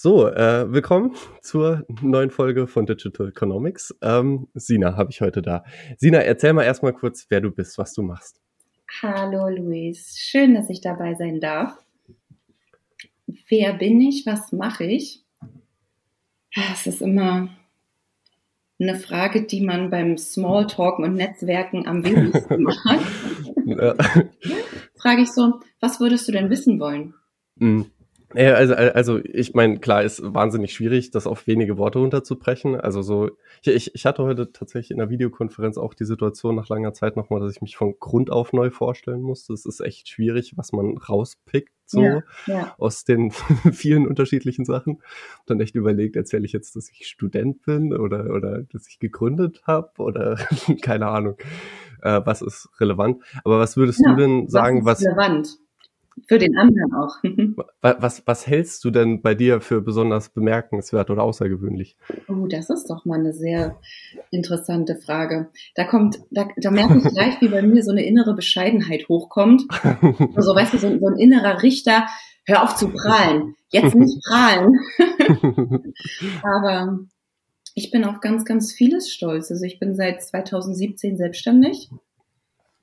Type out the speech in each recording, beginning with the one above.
So, äh, willkommen zur neuen Folge von Digital Economics. Ähm, Sina habe ich heute da. Sina, erzähl mal erstmal kurz, wer du bist, was du machst. Hallo Luis, schön, dass ich dabei sein darf. Wer bin ich? Was mache ich? Es ist immer eine Frage, die man beim Smalltalken und Netzwerken am wenigsten macht. Frage ich so, was würdest du denn wissen wollen? Mm. Ja, also, also ich meine, klar, ist wahnsinnig schwierig, das auf wenige Worte runterzubrechen. Also so, ich, ich hatte heute tatsächlich in der Videokonferenz auch die Situation nach langer Zeit nochmal, dass ich mich von Grund auf neu vorstellen musste. Es ist echt schwierig, was man rauspickt, so ja, ja. aus den vielen unterschiedlichen Sachen. Und dann echt überlegt, erzähle ich jetzt, dass ich Student bin oder, oder dass ich gegründet habe oder keine Ahnung, äh, was ist relevant. Aber was würdest ja, du denn sagen, was. Relevant für den anderen auch. was, was hältst du denn bei dir für besonders bemerkenswert oder außergewöhnlich? Oh, das ist doch mal eine sehr interessante Frage. Da kommt, da, da merke ich gleich, wie bei mir so eine innere Bescheidenheit hochkommt. Also, weißt du, so, so ein innerer Richter, hör auf zu prahlen. Jetzt nicht prahlen. Aber ich bin auf ganz, ganz vieles stolz. Also ich bin seit 2017 selbstständig.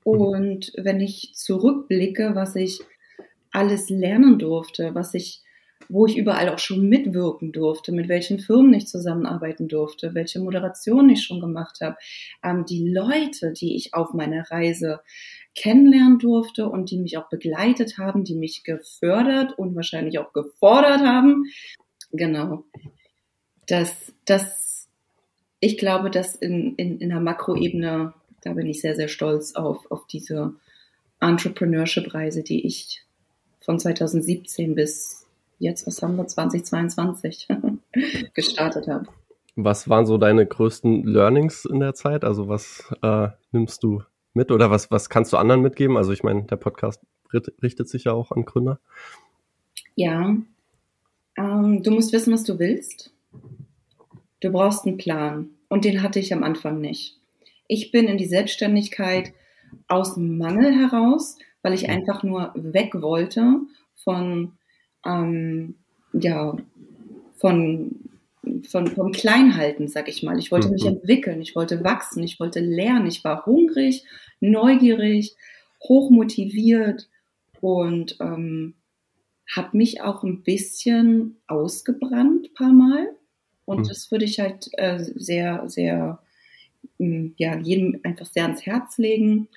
Und wenn ich zurückblicke, was ich alles lernen durfte, was ich, wo ich überall auch schon mitwirken durfte, mit welchen Firmen ich zusammenarbeiten durfte, welche Moderation ich schon gemacht habe, ähm, die Leute, die ich auf meiner Reise kennenlernen durfte und die mich auch begleitet haben, die mich gefördert und wahrscheinlich auch gefordert haben. Genau. Das, das, ich glaube, dass in, in, in der Makroebene, da bin ich sehr, sehr stolz auf, auf diese Entrepreneurship-Reise, die ich von 2017 bis jetzt, was haben wir, 2022 gestartet habe. Was waren so deine größten Learnings in der Zeit? Also was äh, nimmst du mit oder was, was kannst du anderen mitgeben? Also ich meine, der Podcast richtet sich ja auch an Gründer. Ja, ähm, du musst wissen, was du willst. Du brauchst einen Plan und den hatte ich am Anfang nicht. Ich bin in die Selbstständigkeit aus Mangel heraus, weil ich einfach nur weg wollte von, ähm, ja, von, von, vom Kleinhalten, sag ich mal. Ich wollte mich mhm. entwickeln, ich wollte wachsen, ich wollte lernen, ich war hungrig, neugierig, hochmotiviert und ähm, habe mich auch ein bisschen ausgebrannt paar Mal. Und mhm. das würde ich halt äh, sehr, sehr, mm, ja, jedem einfach sehr ans Herz legen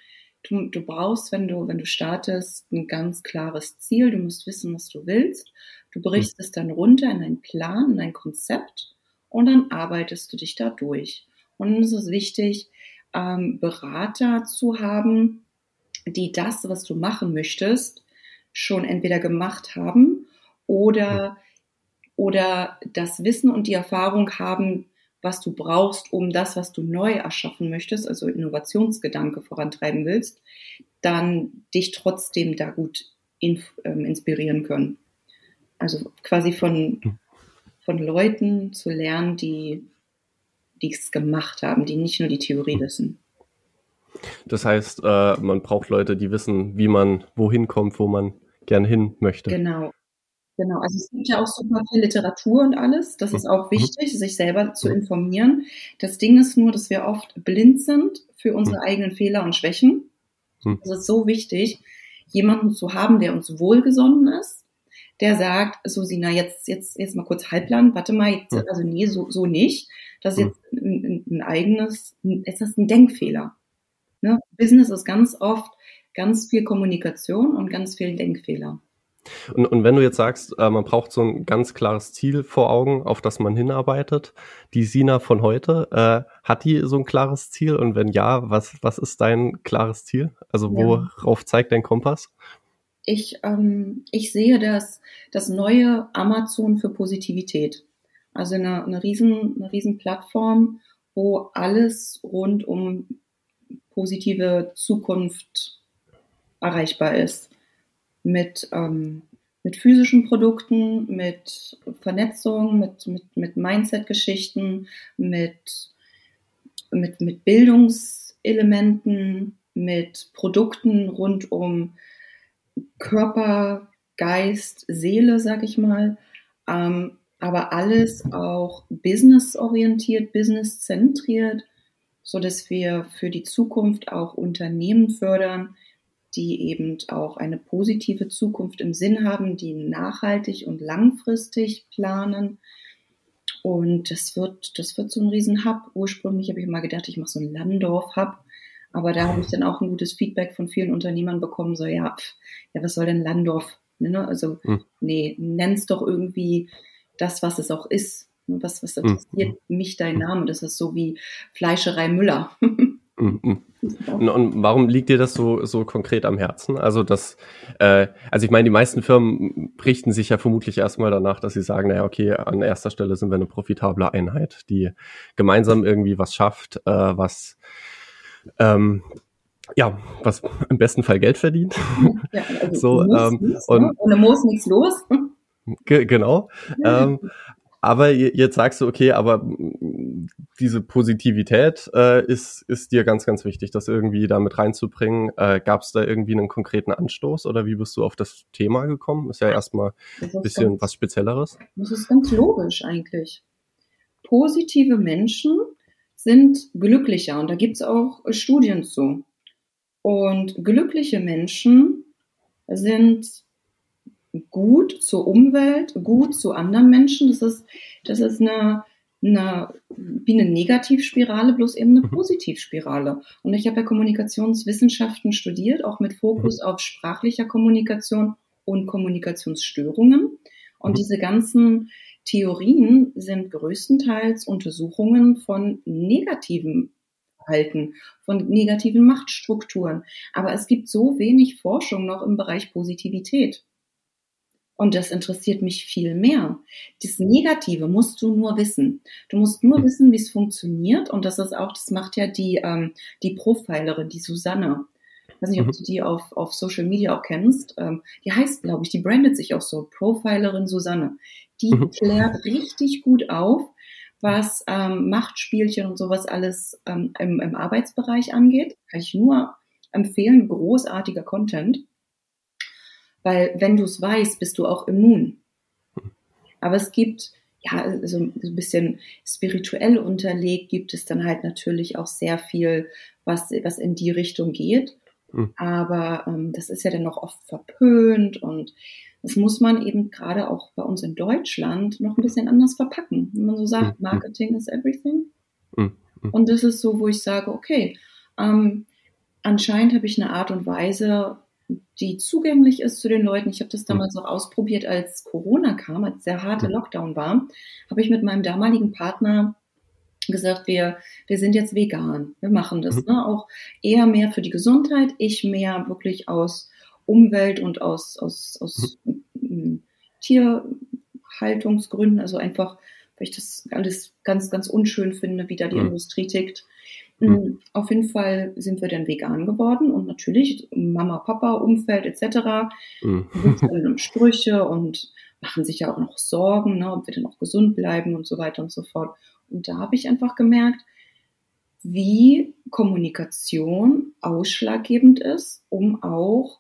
Du, du brauchst, wenn du, wenn du startest, ein ganz klares Ziel. Du musst wissen, was du willst. Du brichst es dann runter in einen Plan, in ein Konzept und dann arbeitest du dich da durch. Und es ist wichtig, ähm, Berater zu haben, die das, was du machen möchtest, schon entweder gemacht haben oder, oder das Wissen und die Erfahrung haben, was du brauchst, um das, was du neu erschaffen möchtest, also Innovationsgedanke vorantreiben willst, dann dich trotzdem da gut in, ähm, inspirieren können. Also quasi von, von Leuten zu lernen, die es gemacht haben, die nicht nur die Theorie wissen. Das heißt, äh, man braucht Leute, die wissen, wie man wohin kommt, wo man gern hin möchte. Genau. Genau, also es gibt ja auch super viel Literatur und alles. Das ist auch mhm. wichtig, sich selber zu informieren. Das Ding ist nur, dass wir oft blind sind für unsere mhm. eigenen Fehler und Schwächen. Mhm. Es ist so wichtig, jemanden zu haben, der uns wohlgesonnen ist, der sagt, so Sina, jetzt, jetzt, jetzt mal kurz halbland, warte mal, jetzt, also nee, so, so nicht. Das ist jetzt ein, ein eigenes, es ist ein Denkfehler. Ne? Business ist ganz oft ganz viel Kommunikation und ganz viel Denkfehler. Und, und wenn du jetzt sagst, äh, man braucht so ein ganz klares Ziel vor Augen, auf das man hinarbeitet, die Sina von heute, äh, hat die so ein klares Ziel? Und wenn ja, was, was ist dein klares Ziel? Also worauf ja. zeigt dein Kompass? Ich, ähm, ich sehe das, das neue Amazon für Positivität. Also eine, eine, riesen, eine riesen Plattform, wo alles rund um positive Zukunft erreichbar ist mit, ähm, mit physischen Produkten, mit Vernetzung, mit, mit, mit Mindset-Geschichten, mit, mit, mit Bildungselementen, mit Produkten rund um Körper, Geist, Seele, sag ich mal. Ähm, aber alles auch businessorientiert, businesszentriert, so dass wir für die Zukunft auch Unternehmen fördern, die eben auch eine positive Zukunft im Sinn haben, die nachhaltig und langfristig planen. Und das wird, das wird so ein Riesenhub. Ursprünglich habe ich mal gedacht, ich mache so einen Landorf-Hub. Aber da habe ich dann auch ein gutes Feedback von vielen Unternehmern bekommen, so ja, pf, ja, was soll denn Landorf? Ne? Also, hm. nee, nenn's doch irgendwie das, was es auch ist. Was, was hm. interessiert hm. mich dein Name? Das ist so wie Fleischerei Müller. Mhm. Und warum liegt dir das so, so konkret am Herzen? Also das, äh, also ich meine, die meisten Firmen richten sich ja vermutlich erstmal danach, dass sie sagen, naja, okay, an erster Stelle sind wir eine profitable Einheit, die gemeinsam irgendwie was schafft, äh, was ähm, ja, was im besten Fall Geld verdient. Ja, also so, ähm, nichts, und ne? ohne Moos nichts los. Genau. ähm, aber jetzt sagst du, okay, aber diese Positivität äh, ist, ist dir ganz, ganz wichtig, das irgendwie da mit reinzubringen. Äh, Gab es da irgendwie einen konkreten Anstoß oder wie bist du auf das Thema gekommen? Ist ja erstmal ein bisschen ganz, was Spezielleres. Das ist ganz logisch eigentlich. Positive Menschen sind glücklicher und da gibt's auch Studien zu. Und glückliche Menschen sind gut zur Umwelt, gut zu anderen Menschen. Das ist, das ist eine, eine, wie eine Negativspirale, bloß eben eine mhm. Positivspirale. Und ich habe ja Kommunikationswissenschaften studiert, auch mit Fokus mhm. auf sprachlicher Kommunikation und Kommunikationsstörungen. Und mhm. diese ganzen Theorien sind größtenteils Untersuchungen von negativen Verhalten, von negativen Machtstrukturen. Aber es gibt so wenig Forschung noch im Bereich Positivität. Und das interessiert mich viel mehr. Das Negative musst du nur wissen. Du musst nur wissen, wie es funktioniert. Und das ist auch, das macht ja die, ähm, die Profilerin, die Susanne. Ich weiß nicht, ob mhm. du die auf, auf Social Media auch kennst. Ähm, die heißt, glaube ich, die brandet sich auch so, Profilerin Susanne. Die mhm. klärt richtig gut auf, was ähm, Machtspielchen und sowas alles ähm, im, im Arbeitsbereich angeht. Kann ich nur empfehlen, großartiger Content. Weil wenn du es weißt, bist du auch immun. Aber es gibt, ja, so ein bisschen spirituell unterlegt, gibt es dann halt natürlich auch sehr viel, was, was in die Richtung geht. Mhm. Aber ähm, das ist ja dann noch oft verpönt und das muss man eben gerade auch bei uns in Deutschland noch ein bisschen anders verpacken. Wenn man so sagt, mhm. Marketing is everything. Mhm. Und das ist so, wo ich sage, okay, ähm, anscheinend habe ich eine Art und Weise, die zugänglich ist zu den Leuten. Ich habe das damals auch ausprobiert, als Corona kam, als der harte Lockdown war, habe ich mit meinem damaligen Partner gesagt, wir, wir sind jetzt vegan. Wir machen das. Mhm. Ne? Auch eher mehr für die Gesundheit, ich mehr wirklich aus Umwelt und aus, aus, aus mhm. Tierhaltungsgründen, also einfach, weil ich das alles ganz, ganz unschön finde, wie da die mhm. Industrie tickt. Mhm. Auf jeden Fall sind wir dann vegan geworden und natürlich Mama, Papa, Umfeld etc. Mhm. dann Sprüche und machen sich ja auch noch Sorgen, ne, ob wir dann auch gesund bleiben und so weiter und so fort. Und da habe ich einfach gemerkt, wie Kommunikation ausschlaggebend ist, um auch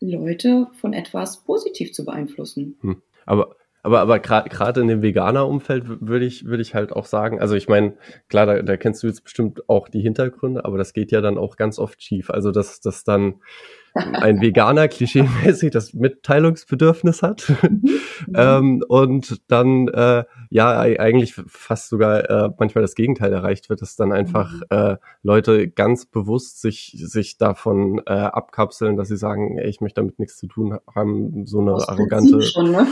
Leute von etwas positiv zu beeinflussen. Hm. Aber aber, aber gerade in dem Veganer-Umfeld würde ich, würde ich halt auch sagen, also ich meine, klar, da, da kennst du jetzt bestimmt auch die Hintergründe, aber das geht ja dann auch ganz oft schief. Also dass, dass dann ein Veganer klischeemäßig das Mitteilungsbedürfnis hat mhm. ähm, und dann äh, ja eigentlich fast sogar äh, manchmal das Gegenteil erreicht wird, dass dann einfach mhm. äh, Leute ganz bewusst sich sich davon äh, abkapseln, dass sie sagen, ey, ich möchte damit nichts zu tun haben, so eine arrogante. Schon, ne?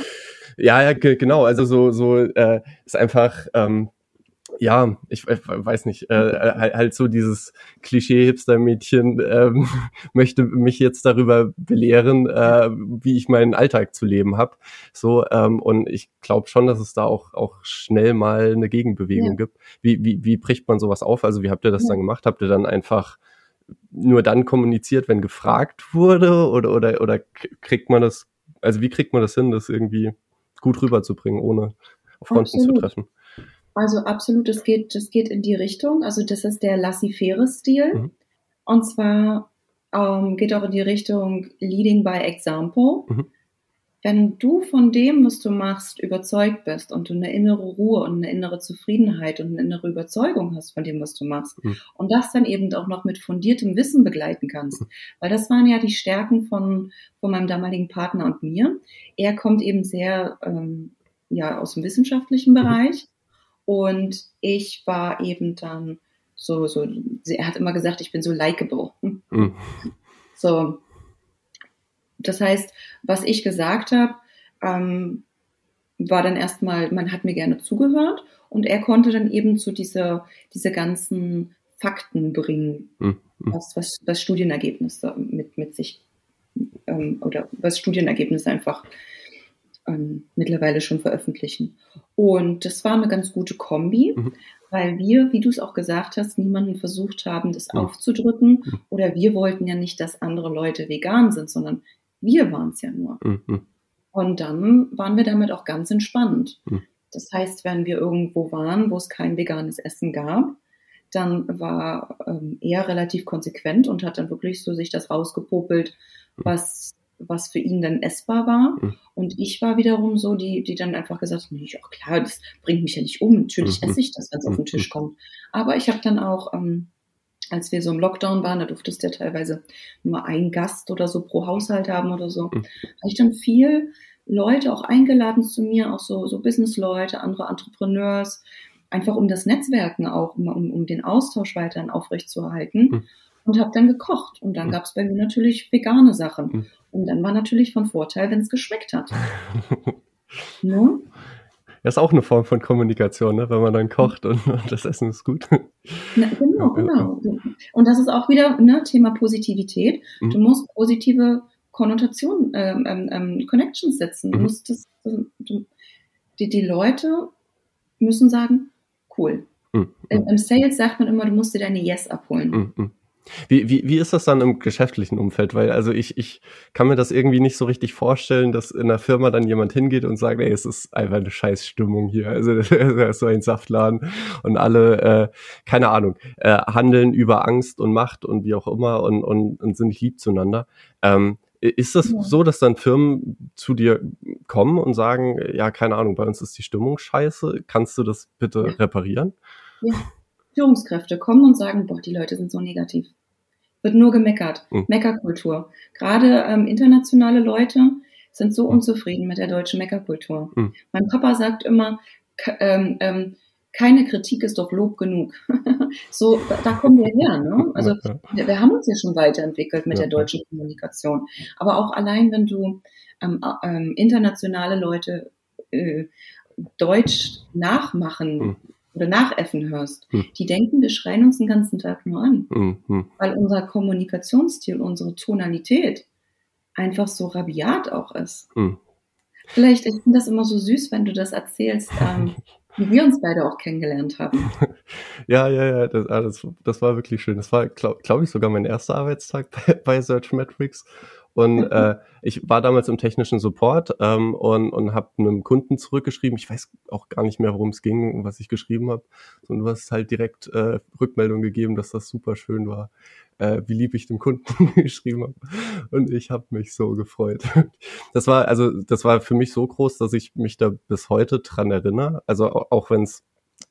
Ja, ja, genau. Also so, so äh, ist einfach, ähm, ja, ich, ich weiß nicht, äh, halt, halt so dieses Klischee-Hipster-Mädchen ähm, möchte mich jetzt darüber belehren, äh, wie ich meinen Alltag zu leben habe. So ähm, und ich glaube schon, dass es da auch auch schnell mal eine Gegenbewegung ja. gibt. Wie, wie wie bricht man sowas auf? Also wie habt ihr das ja. dann gemacht? Habt ihr dann einfach nur dann kommuniziert, wenn gefragt wurde oder oder oder kriegt man das? Also wie kriegt man das hin, das irgendwie gut rüberzubringen, ohne auf Fronten zu treffen. Also absolut, das geht, das geht in die Richtung. Also das ist der laissez-faire-Stil. Mhm. Und zwar ähm, geht auch in die Richtung Leading by Example. Mhm. Wenn du von dem, was du machst, überzeugt bist und du eine innere Ruhe und eine innere Zufriedenheit und eine innere Überzeugung hast von dem, was du machst mhm. und das dann eben auch noch mit fundiertem Wissen begleiten kannst, mhm. weil das waren ja die Stärken von, von meinem damaligen Partner und mir. Er kommt eben sehr ähm, ja aus dem wissenschaftlichen mhm. Bereich und ich war eben dann so so. Er hat immer gesagt, ich bin so likable. Mhm. So das heißt, was ich gesagt habe, ähm, war dann erstmal, man hat mir gerne zugehört und er konnte dann eben zu dieser, diese ganzen Fakten bringen, mhm. was, was, was Studienergebnisse mit, mit sich ähm, oder was Studienergebnisse einfach ähm, mittlerweile schon veröffentlichen. Und das war eine ganz gute Kombi, mhm. weil wir, wie du es auch gesagt hast, niemanden versucht haben, das mhm. aufzudrücken oder wir wollten ja nicht, dass andere Leute vegan sind, sondern wir waren es ja nur. Mhm. Und dann waren wir damit auch ganz entspannt. Mhm. Das heißt, wenn wir irgendwo waren, wo es kein veganes Essen gab, dann war ähm, er relativ konsequent und hat dann wirklich so sich das rausgepopelt, mhm. was, was für ihn dann essbar war. Mhm. Und ich war wiederum so, die, die dann einfach gesagt hat, nee, ach klar, das bringt mich ja nicht um. Natürlich mhm. esse ich das, wenn es auf den Tisch kommt. Aber ich habe dann auch ähm, als wir so im Lockdown waren, da durftest du ja teilweise nur ein Gast oder so pro Haushalt haben oder so, mhm. habe ich dann viel Leute auch eingeladen zu mir, auch so, so Businessleute, andere Entrepreneurs, einfach um das Netzwerken auch, um, um den Austausch weiterhin aufrechtzuerhalten. Mhm. Und habe dann gekocht. Und dann mhm. gab es bei mir natürlich vegane Sachen. Mhm. Und dann war natürlich von Vorteil, wenn es geschmeckt hat. ne? Das ist auch eine Form von Kommunikation, ne? wenn man dann kocht und, und das Essen ist gut. Na, genau, genau. Und das ist auch wieder ne, Thema Positivität. Mhm. Du musst positive Konnotationen, ähm, ähm, ähm Connections setzen. Du mhm. musst das, du, die, die Leute müssen sagen, cool. Mhm. Im, Im Sales sagt man immer, du musst dir deine Yes abholen. Wie, wie, wie ist das dann im geschäftlichen Umfeld? Weil also ich, ich kann mir das irgendwie nicht so richtig vorstellen, dass in der Firma dann jemand hingeht und sagt, ey, es ist einfach eine Scheißstimmung hier. Also das ist so ein Saftladen und alle, äh, keine Ahnung, äh, handeln über Angst und Macht und wie auch immer und, und, und sind nicht lieb zueinander. Ähm, ist das ja. so, dass dann Firmen zu dir kommen und sagen, ja, keine Ahnung, bei uns ist die Stimmung scheiße, kannst du das bitte reparieren? Ja. Führungskräfte kommen und sagen, boah, die Leute sind so negativ. Wird nur gemeckert. Mhm. Meckerkultur. Gerade ähm, internationale Leute sind so mhm. unzufrieden mit der deutschen Meckerkultur. Mhm. Mein Papa sagt immer, ähm, ähm, keine Kritik ist doch Lob genug. so, da kommen wir her. Ne? Also wir, wir, haben uns ja schon weiterentwickelt mit ja. der deutschen Kommunikation. Aber auch allein, wenn du ähm, ähm, internationale Leute äh, Deutsch nachmachen mhm oder nachäffen hörst, hm. die denken, wir schreien uns den ganzen Tag nur an. Hm, hm. Weil unser Kommunikationsstil, unsere Tonalität einfach so rabiat auch ist. Hm. Vielleicht, ich finde das immer so süß, wenn du das erzählst, ähm, wie wir uns beide auch kennengelernt haben. ja, ja, ja, das, ah, das, das war wirklich schön. Das war, glaube glaub ich, sogar mein erster Arbeitstag bei, bei Search Metrics. Und äh, ich war damals im technischen Support ähm, und, und habe einem Kunden zurückgeschrieben. Ich weiß auch gar nicht mehr, worum es ging, was ich geschrieben habe. Und du hast halt direkt äh, Rückmeldung gegeben, dass das super schön war, äh, wie lieb ich dem Kunden geschrieben habe. Und ich habe mich so gefreut. Das war also, das war für mich so groß, dass ich mich da bis heute dran erinnere. Also auch, auch wenn es,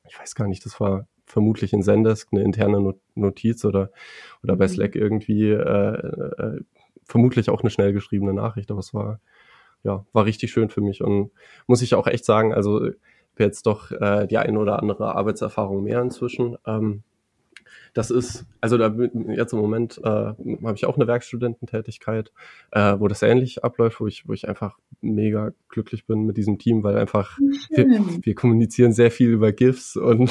ich weiß gar nicht, das war vermutlich in Zendesk eine interne Notiz oder oder bei mhm. Slack irgendwie äh, äh, vermutlich auch eine schnell geschriebene Nachricht, aber es war, ja, war richtig schön für mich und muss ich auch echt sagen, also jetzt doch äh, die eine oder andere Arbeitserfahrung mehr inzwischen. Ähm, das ist, also da jetzt im Moment äh, habe ich auch eine Werkstudententätigkeit, äh, wo das ähnlich abläuft, wo ich, wo ich einfach mega glücklich bin mit diesem Team, weil einfach wir, wir, kommunizieren sehr viel über GIFs und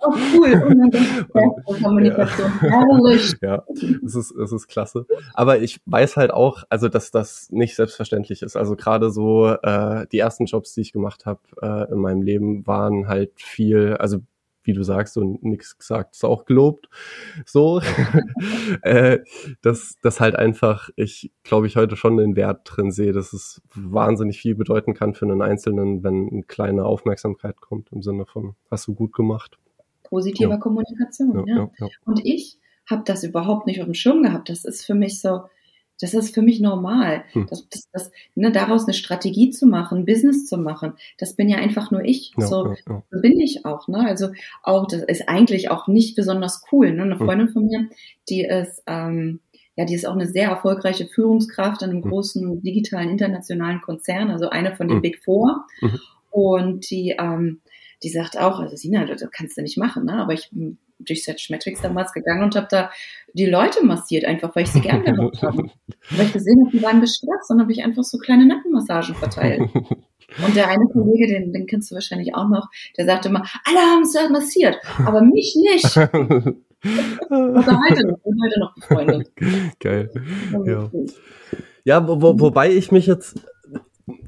oh, cool. und, Kommunikation. Ja, ja, es ist, es ist klasse. Aber ich weiß halt auch, also dass das nicht selbstverständlich ist. Also gerade so äh, die ersten Jobs, die ich gemacht habe äh, in meinem Leben, waren halt viel, also wie du sagst, und nichts gesagt, ist auch gelobt. So, äh, dass das halt einfach, ich glaube ich heute schon den Wert drin sehe, dass es wahnsinnig viel bedeuten kann für einen Einzelnen, wenn eine kleine Aufmerksamkeit kommt im Sinne von, hast du gut gemacht. Positiver ja. Kommunikation, ja. ja. ja Und ich habe das überhaupt nicht auf dem Schirm gehabt. Das ist für mich so, Das ist für mich normal. Hm. Das, das, das, ne, daraus eine Strategie zu machen, Business zu machen, das bin ja einfach nur ich. Ja, so, ja, ja. so bin ich auch. Ne? Also auch, das ist eigentlich auch nicht besonders cool. Ne? Eine hm. Freundin von mir, die ist, ähm, ja, die ist auch eine sehr erfolgreiche Führungskraft in einem hm. großen digitalen internationalen Konzern, also eine von den hm. Big Four. Mhm. Und die, ähm, die sagt auch, also Sina, das kannst du nicht machen, ne? Aber ich durch Set Metrics damals gegangen und habe da die Leute massiert, einfach weil ich sie gerne gehabt habe. weil ich gesehen habe, die waren gestresst und habe ich einfach so kleine Nackenmassagen verteilt. Und der eine Kollege, den, den kennst du wahrscheinlich auch noch, der sagte immer, alle haben es massiert, aber mich nicht. und heute noch, heute noch befreundet. Geil. Ja, ja wo, wo, wobei ich mich jetzt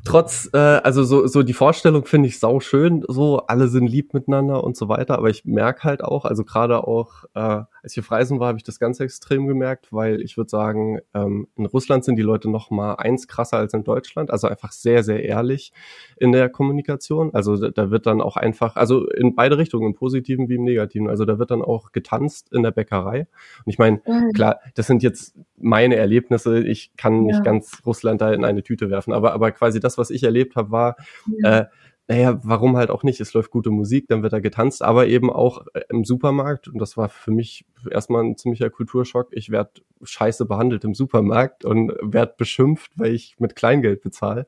trotz, äh, also so, so die Vorstellung finde ich sau schön, so alle sind lieb miteinander und so weiter, aber ich merke halt auch, also gerade auch, äh, als ich auf Reisen war, habe ich das ganz extrem gemerkt, weil ich würde sagen, ähm, in Russland sind die Leute noch mal eins krasser als in Deutschland, also einfach sehr, sehr ehrlich in der Kommunikation. Also da, da wird dann auch einfach, also in beide Richtungen, im Positiven wie im Negativen, also da wird dann auch getanzt in der Bäckerei. Und ich meine, klar, das sind jetzt meine Erlebnisse, ich kann ja. nicht ganz Russland da in eine Tüte werfen, aber, aber quasi das, was ich erlebt habe, war, ja. äh, naja, warum halt auch nicht? Es läuft gute Musik, dann wird da getanzt, aber eben auch äh, im Supermarkt. Und das war für mich erstmal ein ziemlicher Kulturschock. Ich werde scheiße behandelt im Supermarkt und werde beschimpft, weil ich mit Kleingeld bezahle.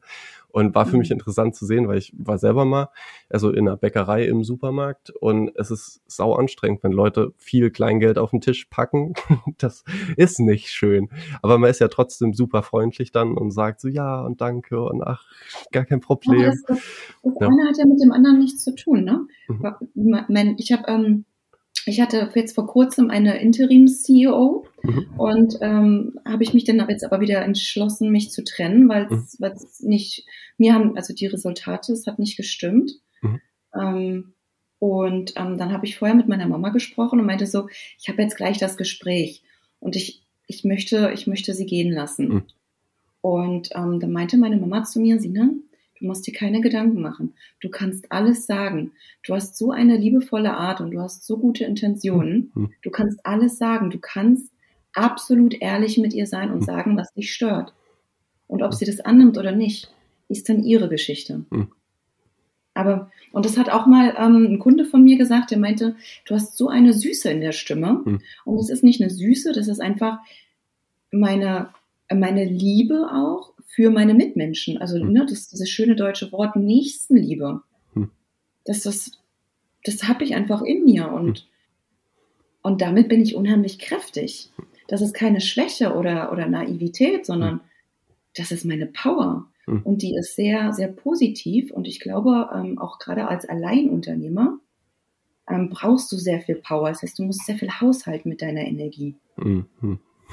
Und war für mich mhm. interessant zu sehen, weil ich war selber mal, also in einer Bäckerei im Supermarkt und es ist sau anstrengend, wenn Leute viel Kleingeld auf den Tisch packen. das ist nicht schön. Aber man ist ja trotzdem super freundlich dann und sagt so, ja und danke und ach, gar kein Problem. Ja, das, das, das ja. eine hat ja mit dem anderen nichts zu tun, ne? Mhm. Ich habe ähm, ich hatte jetzt vor kurzem eine Interims-CEO mhm. und ähm, habe ich mich dann jetzt aber wieder entschlossen, mich zu trennen, weil es mhm. nicht, mir haben, also die Resultate, es hat nicht gestimmt. Mhm. Ähm, und ähm, dann habe ich vorher mit meiner Mama gesprochen und meinte so, ich habe jetzt gleich das Gespräch und ich, ich möchte, ich möchte sie gehen lassen. Mhm. Und ähm, dann meinte meine Mama zu mir, Sina, Du musst dir keine Gedanken machen. Du kannst alles sagen. Du hast so eine liebevolle Art und du hast so gute Intentionen. Hm. Du kannst alles sagen. Du kannst absolut ehrlich mit ihr sein und hm. sagen, was dich stört. Und ob sie das annimmt oder nicht, ist dann ihre Geschichte. Hm. Aber, und das hat auch mal ähm, ein Kunde von mir gesagt, der meinte, du hast so eine Süße in der Stimme. Hm. Und es ist nicht eine Süße, das ist einfach meine, meine Liebe auch für meine Mitmenschen. Also hm. ne, das, dieses schöne deutsche Wort Nächstenliebe. Hm. Das, das, das habe ich einfach in mir und, hm. und damit bin ich unheimlich kräftig. Das ist keine Schwäche oder, oder Naivität, sondern hm. das ist meine Power. Hm. Und die ist sehr, sehr positiv. Und ich glaube, ähm, auch gerade als Alleinunternehmer ähm, brauchst du sehr viel Power. Das heißt, du musst sehr viel haushalten mit deiner Energie. Mhm.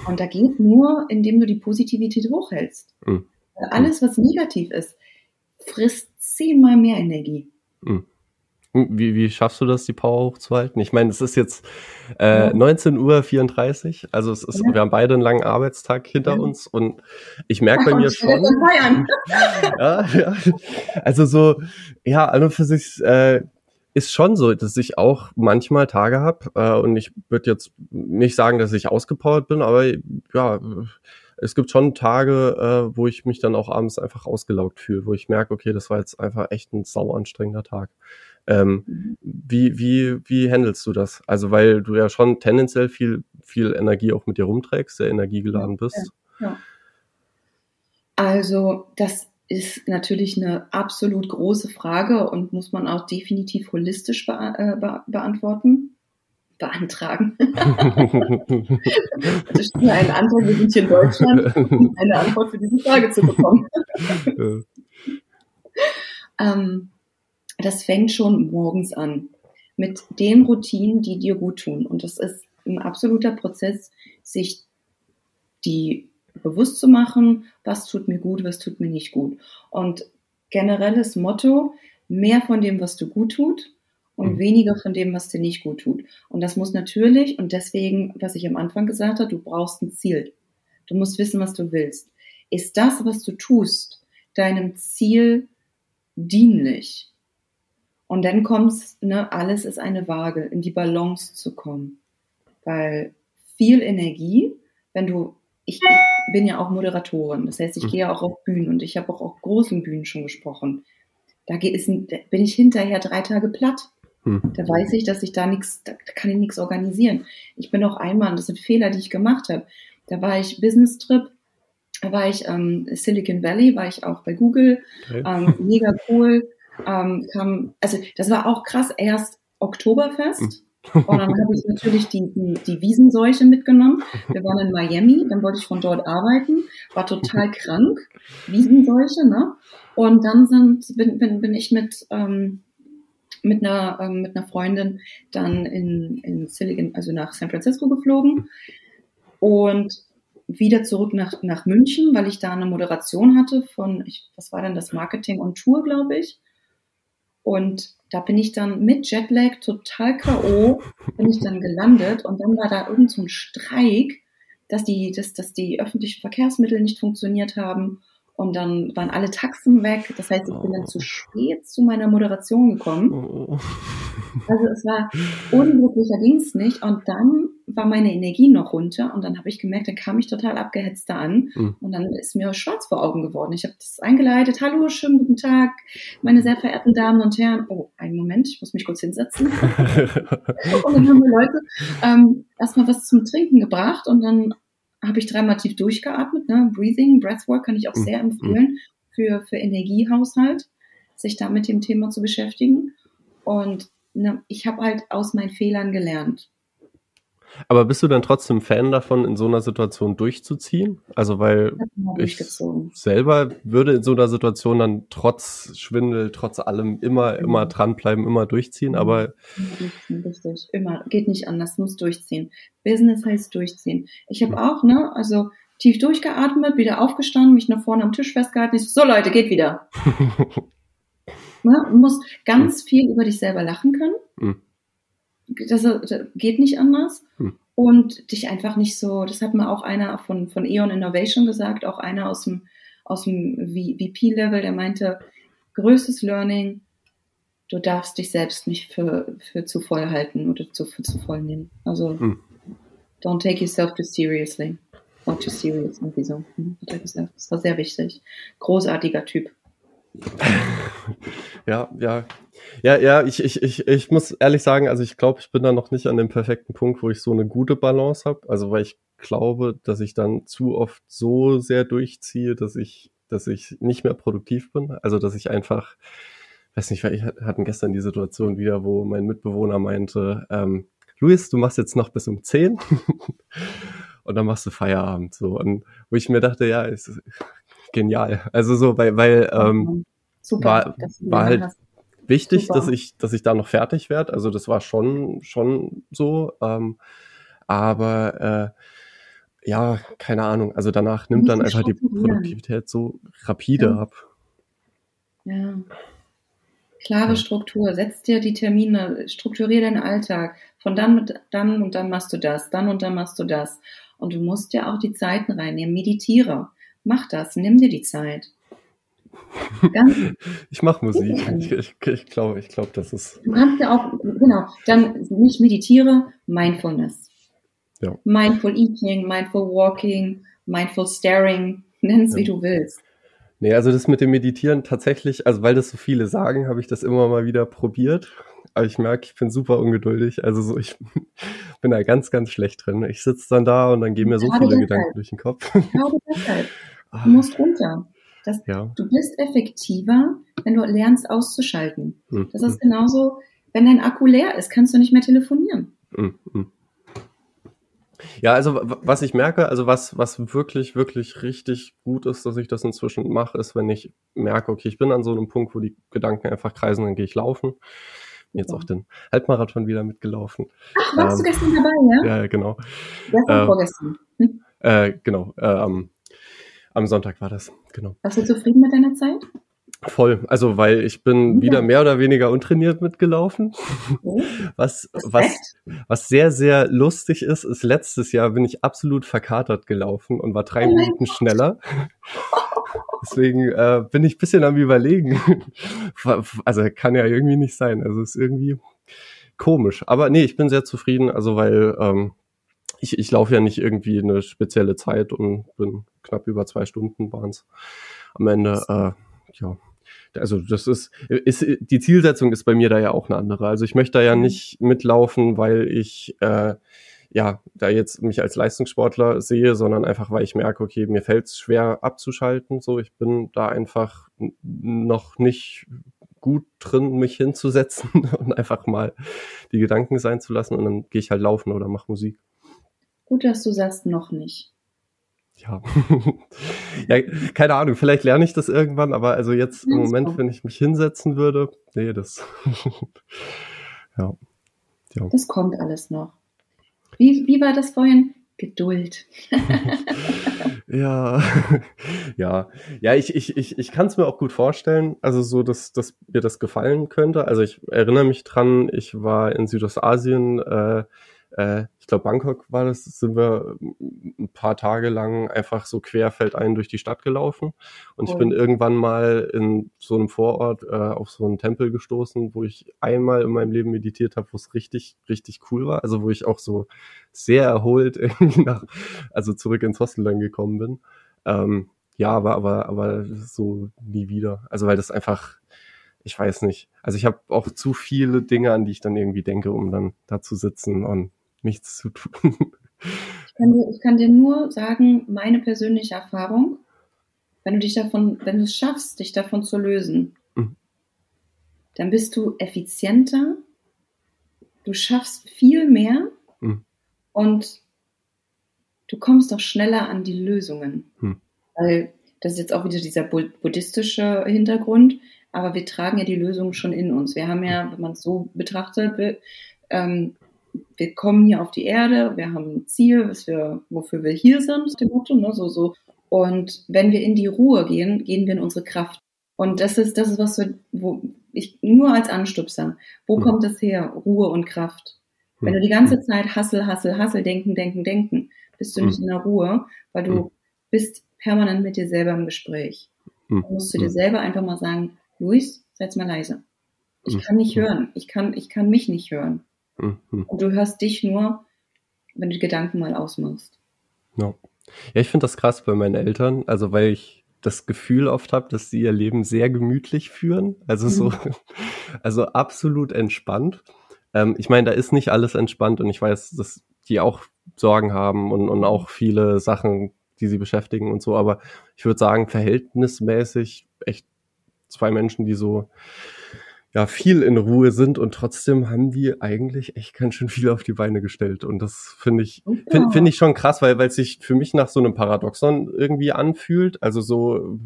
Und da geht nur, indem du die Positivität hochhältst. Mhm. Alles, was negativ ist, frisst zehnmal mehr Energie. Mhm. Wie, wie schaffst du das, die Power hochzuhalten? Ich meine, es ist jetzt äh, ja. 19.34 Uhr, also es ist, ja. wir haben beide einen langen Arbeitstag hinter ja. uns und ich merke bei mir schon. ja, ja, also so, ja, an und für sich äh, ist schon so, dass ich auch manchmal Tage habe äh, und ich würde jetzt nicht sagen, dass ich ausgepowert bin, aber ja, es gibt schon Tage, äh, wo ich mich dann auch abends einfach ausgelaugt fühle, wo ich merke, okay, das war jetzt einfach echt ein sau anstrengender Tag. Ähm, mhm. Wie, wie, wie handelst du das? Also, weil du ja schon tendenziell viel, viel Energie auch mit dir rumträgst, sehr energiegeladen bist. Ja, ja. Also, das ist natürlich eine absolut große Frage und muss man auch definitiv holistisch be äh, be beantworten, beantragen. das ist nur ein Antrag, wir sind hier in Deutschland, um eine Antwort für diese Frage zu bekommen. ähm, das fängt schon morgens an mit den Routinen, die dir gut tun. Und das ist ein absoluter Prozess, sich die bewusst zu machen, was tut mir gut, was tut mir nicht gut. Und generelles Motto, mehr von dem, was du gut tut und mhm. weniger von dem, was dir nicht gut tut. Und das muss natürlich, und deswegen, was ich am Anfang gesagt habe, du brauchst ein Ziel. Du musst wissen, was du willst. Ist das, was du tust, deinem Ziel dienlich? Und dann kommt's, ne, alles ist eine Waage, in die Balance zu kommen. Weil viel Energie, wenn du, ich, ich bin ja auch Moderatorin. Das heißt, ich mhm. gehe auch auf Bühnen und ich habe auch auf großen Bühnen schon gesprochen. Da, bin ich hinterher drei Tage platt. Mhm. Da weiß ich, dass ich da nichts, da kann ich nichts organisieren. Ich bin auch einmal, und das sind Fehler, die ich gemacht habe. Da war ich Business Trip, da war ich ähm, Silicon Valley, war ich auch bei Google, okay. ähm, mega cool. Ähm, kam, also das war auch krass. Erst Oktoberfest. Mhm. Und dann habe ich natürlich die, die, die Wiesenseuche mitgenommen. Wir waren in Miami, dann wollte ich von dort arbeiten, war total krank, Wiesenseuche, ne? Und dann sind, bin, bin, bin ich mit, ähm, mit, einer, ähm, mit einer Freundin dann in, in Silicon, also nach San Francisco geflogen und wieder zurück nach, nach München, weil ich da eine Moderation hatte von, ich, was war denn das, Marketing on Tour, glaube ich. Und da bin ich dann mit Jetlag total K.O. bin ich dann gelandet und dann war da irgend so ein Streik, dass die, dass, dass die öffentlichen Verkehrsmittel nicht funktioniert haben und dann waren alle Taxen weg. Das heißt, ich bin dann zu spät zu meiner Moderation gekommen. Also es war unglücklicher Dienst nicht. Und dann war meine Energie noch runter. Und dann habe ich gemerkt, dann kam ich total abgehetzt da an. Mhm. Und dann ist mir schwarz vor Augen geworden. Ich habe das eingeleitet. Hallo, schönen guten Tag, meine sehr verehrten Damen und Herren. Oh, einen Moment, ich muss mich kurz hinsetzen. und dann haben wir Leute ähm, erstmal was zum Trinken gebracht. Und dann habe ich dreimal tief durchgeatmet. Ne? Breathing, Breathwork kann ich auch mhm. sehr empfehlen für, für Energiehaushalt, sich da mit dem Thema zu beschäftigen. Und ne, ich habe halt aus meinen Fehlern gelernt. Aber bist du dann trotzdem Fan davon, in so einer Situation durchzuziehen? Also weil ich selber würde in so einer Situation dann trotz Schwindel, trotz allem immer, mhm. immer dranbleiben, immer durchziehen, aber... Richtig, immer. Geht nicht anders, muss durchziehen. Business heißt durchziehen. Ich habe auch, ne, also tief durchgeatmet, wieder aufgestanden, mich nach vorne am Tisch festgehalten. Ich so, Leute, geht wieder. ne, du musst ganz mhm. viel über dich selber lachen können. Mhm das, das geht nicht anders. Hm. Und dich einfach nicht so, das hat mir auch einer von, von Eon Innovation gesagt, auch einer aus dem, aus dem VP-Level, der meinte, größtes Learning, du darfst dich selbst nicht für, für zu voll halten oder zu, für zu voll nehmen. Also, hm. don't take yourself too seriously. Not too serious, irgendwie so, hm, hat er gesagt. Das war sehr wichtig. Großartiger Typ. ja, ja. Ja, ja, ich, ich, ich, ich muss ehrlich sagen, also ich glaube, ich bin da noch nicht an dem perfekten Punkt, wo ich so eine gute Balance habe. Also weil ich glaube, dass ich dann zu oft so sehr durchziehe, dass ich, dass ich nicht mehr produktiv bin. Also dass ich einfach, weiß nicht, weil ich hatten gestern die Situation wieder, wo mein Mitbewohner meinte, ähm, Luis, du machst jetzt noch bis um 10 und dann machst du Feierabend. So. Und wo ich mir dachte, ja, ist genial. Also so, weil, weil ähm, Super, war, war halt hast. wichtig, Super. dass ich, dass ich da noch fertig werde. Also das war schon, schon so. Ähm, aber äh, ja, keine Ahnung. Also danach nimmt dann einfach die Produktivität so rapide ja. ab. Ja. Klare ja. Struktur, setz dir die Termine, strukturier deinen Alltag. Von dann mit dann und dann machst du das, dann und dann machst du das. Und du musst ja auch die Zeiten reinnehmen. Meditiere. Mach das, nimm dir die Zeit. Ganz ich mache Musik. Ich, ich, ich glaube, ich glaube, das ist. Du kannst ja auch, genau, dann nicht meditiere, Mindfulness. Ja. Mindful Eating, Mindful Walking, Mindful Staring, nenn es ja. wie du willst. Nee, also das mit dem Meditieren tatsächlich, also weil das so viele sagen, habe ich das immer mal wieder probiert. Aber ich merke, ich bin super ungeduldig. Also so, ich bin da ganz, ganz schlecht drin. Ich sitze dann da und dann gehen mir so Gerade viele Gedanken durch den Kopf. Gerade deshalb. Du musst runter. Das, ja. Du bist effektiver, wenn du lernst auszuschalten. Mhm. Das ist genauso, wenn dein Akku leer ist, kannst du nicht mehr telefonieren. Mhm. Ja, also was ich merke, also was, was wirklich, wirklich richtig gut ist, dass ich das inzwischen mache, ist, wenn ich merke, okay, ich bin an so einem Punkt, wo die Gedanken einfach kreisen, dann gehe ich laufen. Jetzt ja. auch den Halbmarathon wieder mitgelaufen. Ach, warst ähm, du gestern dabei, ja? Ja, genau. Gestern, äh, vorgestern. Hm? Äh, genau, äh, am Sonntag war das, genau. Warst du zufrieden mit deiner Zeit? Voll, also weil ich bin ja. wieder mehr oder weniger untrainiert mitgelaufen. Okay. Was, was, was sehr, sehr lustig ist, ist letztes Jahr bin ich absolut verkatert gelaufen und war drei oh Minuten schneller. Deswegen äh, bin ich bisschen am überlegen. also kann ja irgendwie nicht sein. Also ist irgendwie komisch. Aber nee, ich bin sehr zufrieden, also weil ähm, ich, ich laufe ja nicht irgendwie eine spezielle Zeit und bin knapp über zwei Stunden waren es am Ende. Äh, ja, also das ist, ist, die Zielsetzung ist bei mir da ja auch eine andere. Also ich möchte da ja mhm. nicht mitlaufen, weil ich äh, ja da jetzt mich als Leistungssportler sehe, sondern einfach, weil ich merke, okay, mir fällt es schwer abzuschalten. So, ich bin da einfach noch nicht gut drin, mich hinzusetzen und einfach mal die Gedanken sein zu lassen und dann gehe ich halt laufen oder mache Musik. Gut, dass du sagst, noch nicht. Ja. ja, keine Ahnung, vielleicht lerne ich das irgendwann, aber also jetzt im Moment, wenn ich mich hinsetzen würde, nee, das. ja. ja. Das kommt alles noch. Wie, wie war das vorhin? Geduld. ja, ja, ja, ich, ich, ich, ich kann es mir auch gut vorstellen, also so, dass, dass mir das gefallen könnte. Also ich erinnere mich dran, ich war in Südostasien äh, äh, ich glaube Bangkok war das, sind wir ein paar Tage lang einfach so querfeldein durch die Stadt gelaufen. Und ich bin irgendwann mal in so einem Vorort äh, auf so einen Tempel gestoßen, wo ich einmal in meinem Leben meditiert habe, wo es richtig, richtig cool war. Also wo ich auch so sehr erholt irgendwie nach, also zurück ins Hostel dann gekommen bin. Ähm, ja, aber, aber, aber so nie wieder. Also weil das einfach, ich weiß nicht. Also ich habe auch zu viele Dinge, an die ich dann irgendwie denke, um dann da zu sitzen und nichts zu tun. Ich kann, dir, ich kann dir nur sagen, meine persönliche Erfahrung, wenn du dich davon, wenn du es schaffst, dich davon zu lösen, mhm. dann bist du effizienter, du schaffst viel mehr mhm. und du kommst auch schneller an die Lösungen. Mhm. Weil das ist jetzt auch wieder dieser buddhistische Hintergrund, aber wir tragen ja die Lösung schon in uns. Wir haben ja, wenn man es so betrachtet, ähm, wir kommen hier auf die Erde, wir haben ein Ziel, was wir, wofür wir hier sind, dem Motto, ne, so, so. Und wenn wir in die Ruhe gehen, gehen wir in unsere Kraft. Und das ist, das ist was, wir, wo ich nur als Anstupser. Wo mhm. kommt das her? Ruhe und Kraft. Mhm. Wenn du die ganze Zeit Hassel, Hassel, Hassel, denken, denken, denken, bist du mhm. nicht in der Ruhe, weil du bist permanent mit dir selber im Gespräch. Dann musst du dir selber einfach mal sagen, Luis, setz mal leise. Ich kann nicht hören. Ich kann, ich kann mich nicht hören. Mhm. Und du hörst dich nur, wenn du die Gedanken mal ausmachst. No. Ja, ich finde das krass bei meinen Eltern, also weil ich das Gefühl oft habe, dass sie ihr Leben sehr gemütlich führen, also so, mhm. also absolut entspannt. Ähm, ich meine, da ist nicht alles entspannt und ich weiß, dass die auch Sorgen haben und, und auch viele Sachen, die sie beschäftigen und so, aber ich würde sagen, verhältnismäßig echt zwei Menschen, die so ja viel in Ruhe sind und trotzdem haben die eigentlich echt ganz schön viel auf die Beine gestellt und das finde ich ja. finde find ich schon krass, weil weil es sich für mich nach so einem Paradoxon irgendwie anfühlt, also so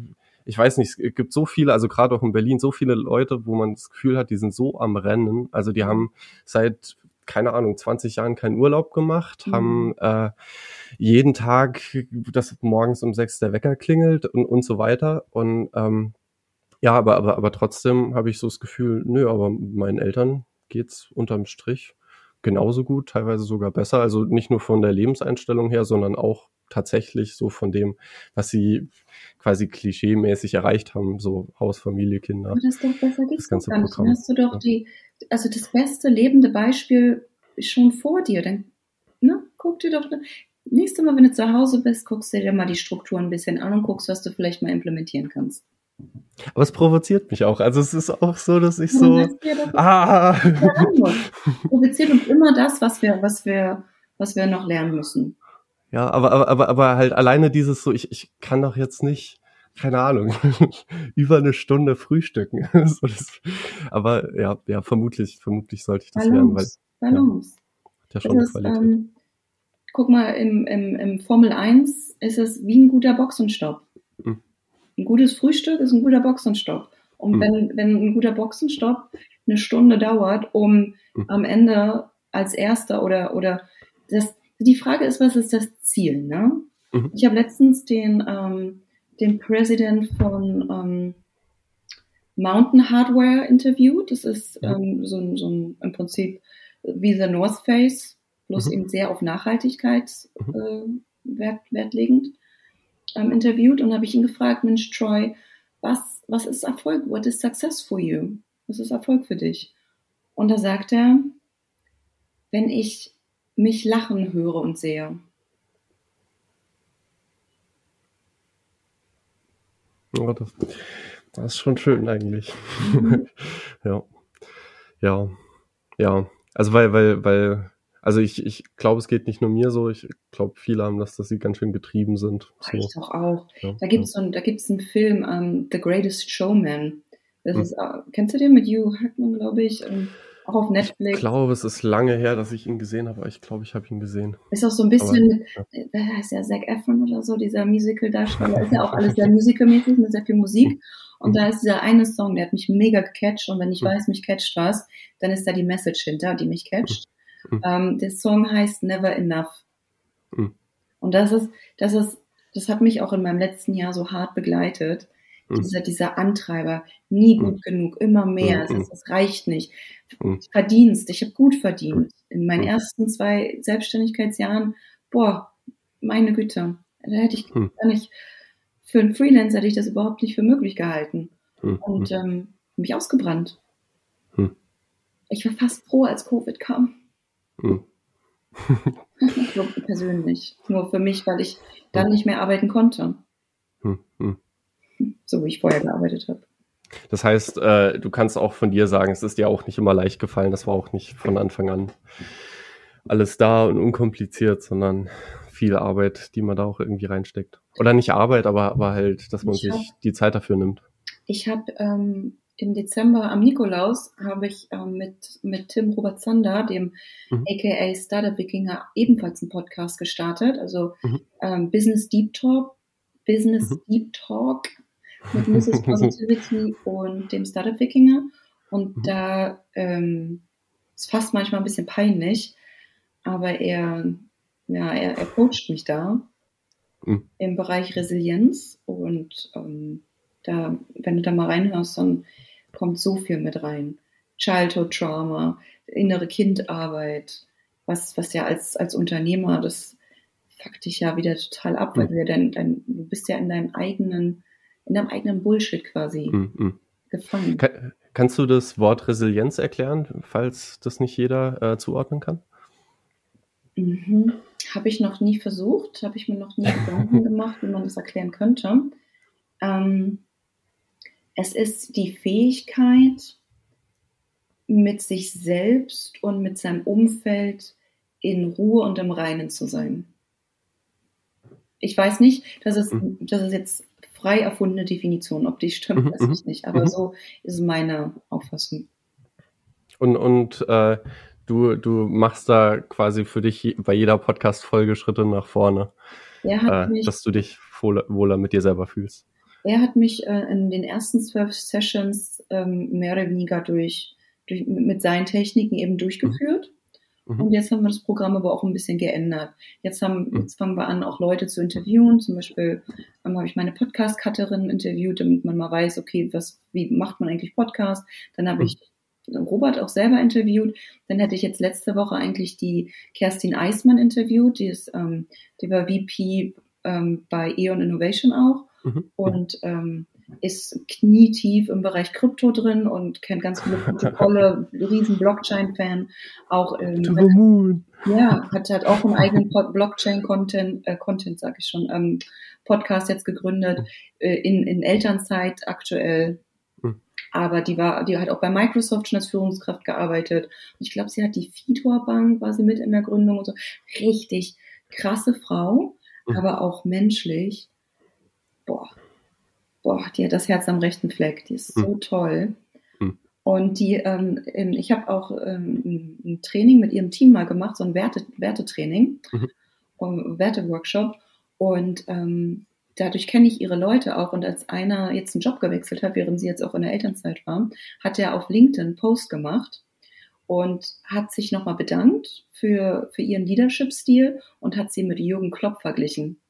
ich weiß nicht, es gibt so viele, also gerade auch in Berlin, so viele Leute, wo man das Gefühl hat, die sind so am Rennen. Also die haben seit, keine Ahnung, 20 Jahren keinen Urlaub gemacht, mhm. haben äh, jeden Tag, dass morgens um sechs der Wecker klingelt und, und so weiter. Und ähm, ja, aber, aber, aber trotzdem habe ich so das Gefühl, nö, aber meinen Eltern geht's unterm Strich genauso gut, teilweise sogar besser. Also nicht nur von der Lebenseinstellung her, sondern auch tatsächlich so von dem, was sie quasi klischeemäßig erreicht haben, so Haus, Familie, Kinder. Aber das ist doch besser geht's das gar nicht. Dann hast du doch ja. die, also das beste lebende Beispiel schon vor dir. Dann, ne, guck dir doch, nächstes Mal, wenn du zu Hause bist, guckst du dir mal die Struktur ein bisschen an und guckst, was du vielleicht mal implementieren kannst. Aber es provoziert mich auch. Also es ist auch so, dass ich so. ah! Provoziert uns immer das, was wir, was wir, was wir noch lernen müssen. Ja, aber, aber, aber, aber halt alleine dieses so, ich, ich kann doch jetzt nicht, keine Ahnung, über eine Stunde frühstücken. so das, aber ja, ja, vermutlich, vermutlich sollte ich das Balance, lernen, weil. Balance. Ja, ja schon ist, ähm, guck mal, im, im, im Formel 1 ist es wie ein guter Boxenstopp. Mhm. Ein gutes Frühstück ist ein guter Boxenstopp. Und mhm. wenn, wenn ein guter Boxenstopp eine Stunde dauert, um mhm. am Ende als erster oder, oder das, die Frage ist, was ist das Ziel? Ne? Mhm. Ich habe letztens den, ähm, den Präsident von ähm, Mountain Hardware interviewt. Das ist ähm, so, ein, so ein, im Prinzip wie The North Face, bloß mhm. eben sehr auf Nachhaltigkeit mhm. äh, wert, wertlegend ähm, interviewt und habe ich ihn gefragt, Mensch, Troy, was, was ist Erfolg? What is success for you? Was ist Erfolg für dich? Und da sagt er, wenn ich mich lachen höre und sehe. Ja, das, das ist schon schön eigentlich. Mhm. ja. Ja. Ja. Also weil, weil, weil, also ich, ich glaube, es geht nicht nur mir so, ich glaube, viele haben das, dass sie ganz schön getrieben sind. So. Ich doch auch. Ja, da gibt es ja. so, da gibt's einen Film, um, ähm, The Greatest Showman. Das hm. ist, uh, kennst du den mit Hugh Hackman, glaube ich? Um, ähm, auch auf Netflix. Ich glaube, es ist lange her, dass ich ihn gesehen habe, aber ich glaube, ich habe ihn gesehen. Ist auch so ein bisschen, aber, ja. da heißt ja Zac Efron oder so, dieser Musical-Darsteller, ist ja auch alles sehr musical-mäßig mit sehr viel Musik. Und da ist dieser eine Song, der hat mich mega gecatcht und wenn ich mhm. weiß, mich catcht was, dann ist da die Message hinter, die mich catcht. Mhm. Ähm, der Song heißt Never Enough. Mhm. Und das ist, das ist, das hat mich auch in meinem letzten Jahr so hart begleitet. Mhm. Dieser, dieser Antreiber, nie gut mhm. genug, immer mehr, mhm. das, das, reicht nicht. Verdienst, ich habe gut verdient. In meinen ersten zwei Selbstständigkeitsjahren, boah, meine Güte, da hätte ich gar nicht, für einen Freelancer hätte ich das überhaupt nicht für möglich gehalten. Und ähm, mich ausgebrannt. Ich war fast froh, als Covid kam. persönlich. Nur für mich, weil ich dann nicht mehr arbeiten konnte. So wie ich vorher gearbeitet habe. Das heißt, äh, du kannst auch von dir sagen, es ist dir auch nicht immer leicht gefallen. Das war auch nicht von Anfang an alles da und unkompliziert, sondern viel Arbeit, die man da auch irgendwie reinsteckt. Oder nicht Arbeit, aber, aber halt, dass man ich sich hab, die Zeit dafür nimmt. Ich habe ähm, im Dezember am Nikolaus habe ich ähm, mit, mit Tim Robert Zander, dem mhm. aka Startup Wikinger, ebenfalls einen Podcast gestartet. Also mhm. ähm, Business Deep Talk, Business mhm. Deep Talk mit Mrs. Positivity und dem Startup Wikinger. Und mhm. da ähm, ist fast manchmal ein bisschen peinlich, aber er, ja, er, er coacht mich da mhm. im Bereich Resilienz und ähm, da, wenn du da mal reinhörst, dann kommt so viel mit rein. Childhood Trauma, innere Kindarbeit, was, was ja als, als Unternehmer, das fuckt dich ja wieder total ab, weil mhm. du ja dein, dein, du bist ja in deinem eigenen, in deinem eigenen Bullshit quasi mhm. gefangen. Kann, kannst du das Wort Resilienz erklären, falls das nicht jeder äh, zuordnen kann? Mhm. Habe ich noch nie versucht, habe ich mir noch nie Gedanken gemacht, wie man das erklären könnte. Ähm, es ist die Fähigkeit, mit sich selbst und mit seinem Umfeld in Ruhe und im Reinen zu sein. Ich weiß nicht, das ist, mhm. das ist jetzt frei erfundene Definition. Ob die stimmt, mhm, weiß ich mhm, nicht. Aber mhm. so ist meine Auffassung. Und, und äh, du, du machst da quasi für dich bei jeder Podcast-Folge Schritte nach vorne. Äh, mich, dass du dich wohler, wohler mit dir selber fühlst. Er hat mich äh, in den ersten zwölf Sessions ähm, mehr oder weniger durch, durch, mit seinen Techniken eben durchgeführt. Mhm. Und jetzt haben wir das Programm aber auch ein bisschen geändert. Jetzt, haben, mhm. jetzt fangen wir an, auch Leute zu interviewen. Zum Beispiel ähm, habe ich meine Podcast-Cutterin interviewt, damit man mal weiß, okay, was, wie macht man eigentlich Podcast? Dann habe mhm. ich Robert auch selber interviewt. Dann hätte ich jetzt letzte Woche eigentlich die Kerstin Eismann interviewt, die ist, ähm, die war VP ähm, bei Eon Innovation auch. Mhm. Und ähm, ist knietief im Bereich Krypto drin und kennt ganz viele Protokolle, riesen Blockchain-Fan. Auch ähm, ja, hat, hat auch einen eigenen Blockchain-Content, äh, Content, sag ich schon, ähm, Podcast jetzt gegründet, äh, in, in Elternzeit aktuell. Mhm. Aber die war, die hat auch bei Microsoft schon als Führungskraft gearbeitet. Und ich glaube, sie hat die Fitor Bank, war sie mit in der Gründung und so. Richtig krasse Frau, mhm. aber auch menschlich boah, boah, die hat das Herz am rechten Fleck, die ist so mhm. toll. Mhm. Und die, ähm, ich habe auch ähm, ein Training mit ihrem Team mal gemacht, so ein Werte, Wertetraining, mhm. um, Werteworkshop. Und ähm, dadurch kenne ich ihre Leute auch. Und als einer jetzt einen Job gewechselt hat, während sie jetzt auch in der Elternzeit war, hat er auf LinkedIn einen Post gemacht und hat sich nochmal bedankt für, für ihren Leadership-Stil und hat sie mit Jürgen Klopp verglichen.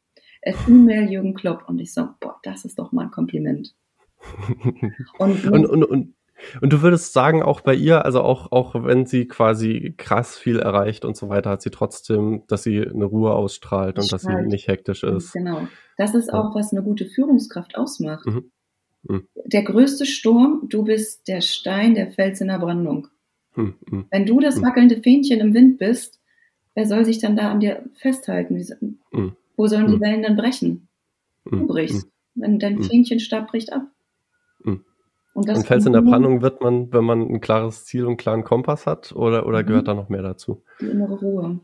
Female Jürgen Klopp. Und ich so, boah, das ist doch mal ein Kompliment. und, und, und, und, und du würdest sagen, auch bei ihr, also auch, auch wenn sie quasi krass viel erreicht und so weiter, hat sie trotzdem, dass sie eine Ruhe ausstrahlt und dass sie nicht hektisch ist. Genau. Das ist auch, was eine gute Führungskraft ausmacht. Mhm. Mhm. Der größte Sturm, du bist der Stein, der Fels in der Brandung. Mhm. Wenn du das mhm. wackelnde Fähnchen im Wind bist, wer soll sich dann da an dir festhalten? Mhm. Wo sollen die mhm. Wellen dann brechen? Du mhm. brichst. Mhm. Wenn dein Fähnchenstab bricht ab. Mhm. Und, und Fels in der Brandung wird man, wenn man ein klares Ziel und einen klaren Kompass hat, oder, oder gehört da noch mehr dazu? Die innere Ruhe.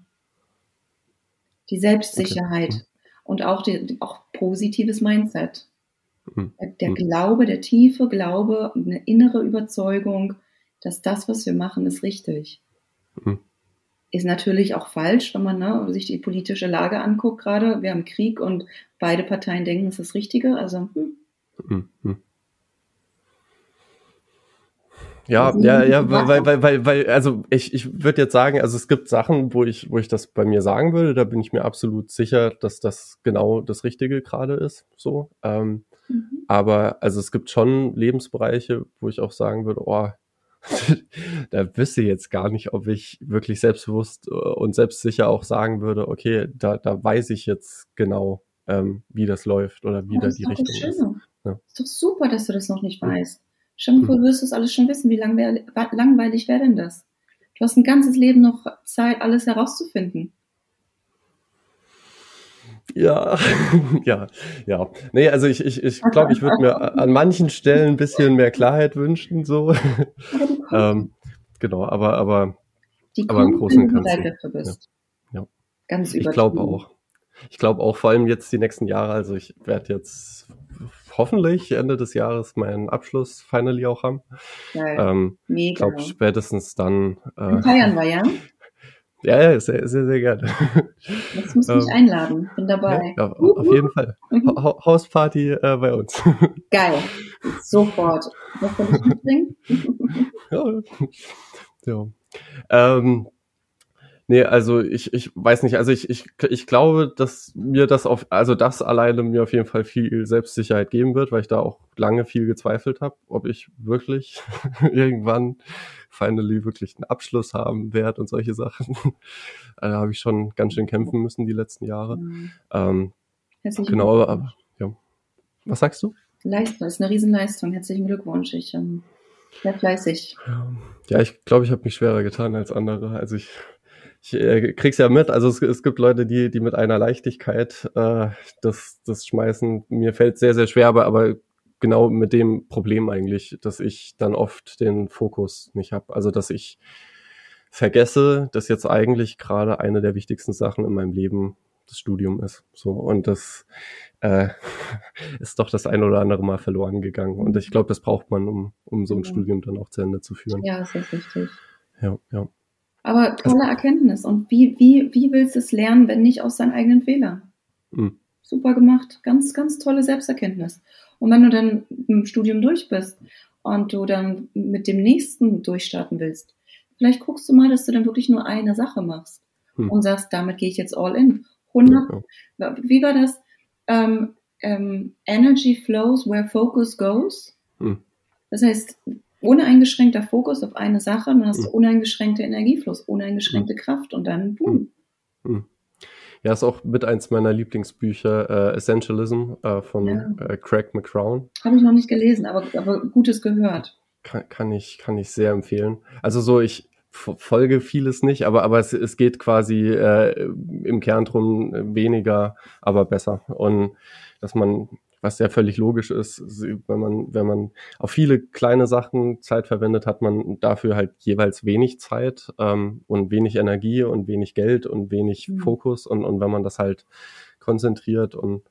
Die Selbstsicherheit. Okay. Und auch, die, auch positives Mindset. Der Glaube, der tiefe Glaube, eine innere Überzeugung, dass das, was wir machen, ist richtig. Ist natürlich auch falsch, wenn man ne, sich die politische Lage anguckt gerade. Wir haben Krieg und beide Parteien denken, es ist das Richtige. Also, hm. Mhm. Ja, also, ja, ja, weil, weil, weil, weil, also ich, ich würde jetzt sagen, also es gibt Sachen, wo ich, wo ich das bei mir sagen würde, da bin ich mir absolut sicher, dass das genau das Richtige gerade ist. So. Ähm, mhm. Aber also es gibt schon Lebensbereiche, wo ich auch sagen würde, oh, da wüsste ich jetzt gar nicht, ob ich wirklich selbstbewusst äh, und selbstsicher auch sagen würde, okay, da, da weiß ich jetzt genau, ähm, wie das läuft oder wie ja, da die Richtung ist. Ja. Ist doch super, dass du das noch nicht weißt. Stell dir vor, du wirst das alles schon wissen. Wie langweil langweilig wäre denn das? Du hast ein ganzes Leben noch Zeit, alles herauszufinden. Ja, ja, ja. Nee, also ich, ich, ich glaube, ich würde mir an manchen Stellen ein bisschen mehr Klarheit wünschen, so. ähm, genau, aber, aber, die aber im Großen und Ganzen. Bist. Ja, ja. Ganz Ich glaube auch. Ich glaube auch vor allem jetzt die nächsten Jahre, also ich werde jetzt hoffentlich Ende des Jahres meinen Abschluss finally auch haben. Geil. Ähm, Mega. Ich glaube spätestens dann. Äh, feiern wir, ja? Ja, ja, sehr, sehr, sehr gerne. Jetzt musst du mich ähm, einladen, bin dabei. Ja, auf jeden Fall. Ha Hausparty äh, bei uns. Geil, sofort. Was soll ich mitbringen? ja. ja. Ähm, Nee, also ich, ich weiß nicht, also ich, ich, ich glaube, dass mir das auf, also das alleine mir auf jeden Fall viel Selbstsicherheit geben wird, weil ich da auch lange viel gezweifelt habe, ob ich wirklich irgendwann finally wirklich einen Abschluss haben werde und solche Sachen. da habe ich schon ganz schön kämpfen müssen die letzten Jahre. Mhm. Ähm, genau, aber ja. Was sagst du? Leistung, ist eine Riesenleistung. Herzlichen Glückwunsch. Ich ähm, sehr fleißig. Ja, ich glaube, ich habe mich schwerer getan als andere. Also ich ich äh, krieg's ja mit, also es, es, gibt Leute, die, die mit einer Leichtigkeit äh, das, das schmeißen. Mir fällt sehr, sehr schwer, aber, aber genau mit dem Problem eigentlich, dass ich dann oft den Fokus nicht habe. Also dass ich vergesse, dass jetzt eigentlich gerade eine der wichtigsten Sachen in meinem Leben das Studium ist. So und das äh, ist doch das ein oder andere Mal verloren gegangen. Und ich glaube, das braucht man, um, um so ein ja. Studium dann auch zu Ende zu führen. Ja, das ist richtig. Ja, ja. Aber tolle Erkenntnis. Und wie, wie, wie willst du es lernen, wenn nicht aus deinen eigenen Fehlern? Mhm. Super gemacht. Ganz, ganz tolle Selbsterkenntnis. Und wenn du dann im Studium durch bist und du dann mit dem nächsten durchstarten willst, vielleicht guckst du mal, dass du dann wirklich nur eine Sache machst mhm. und sagst, damit gehe ich jetzt all in. 100. Ja, Wie war das? Ähm, ähm, Energy flows where focus goes. Mhm. Das heißt, uneingeschränkter Fokus auf eine Sache, dann hast du mhm. uneingeschränkter Energiefluss, uneingeschränkte mhm. Kraft und dann boom. Ja, ist auch mit eins meiner Lieblingsbücher, äh, Essentialism äh, von ja. äh, Craig McCrown. Habe ich noch nicht gelesen, aber, aber Gutes gehört. Kann, kann, ich, kann ich sehr empfehlen. Also so, ich folge vieles nicht, aber, aber es, es geht quasi äh, im Kern drum weniger, aber besser. Und dass man was ja völlig logisch ist, wenn man, wenn man auf viele kleine Sachen Zeit verwendet, hat man dafür halt jeweils wenig Zeit ähm, und wenig Energie und wenig Geld und wenig mhm. Fokus. Und, und wenn man das halt konzentriert und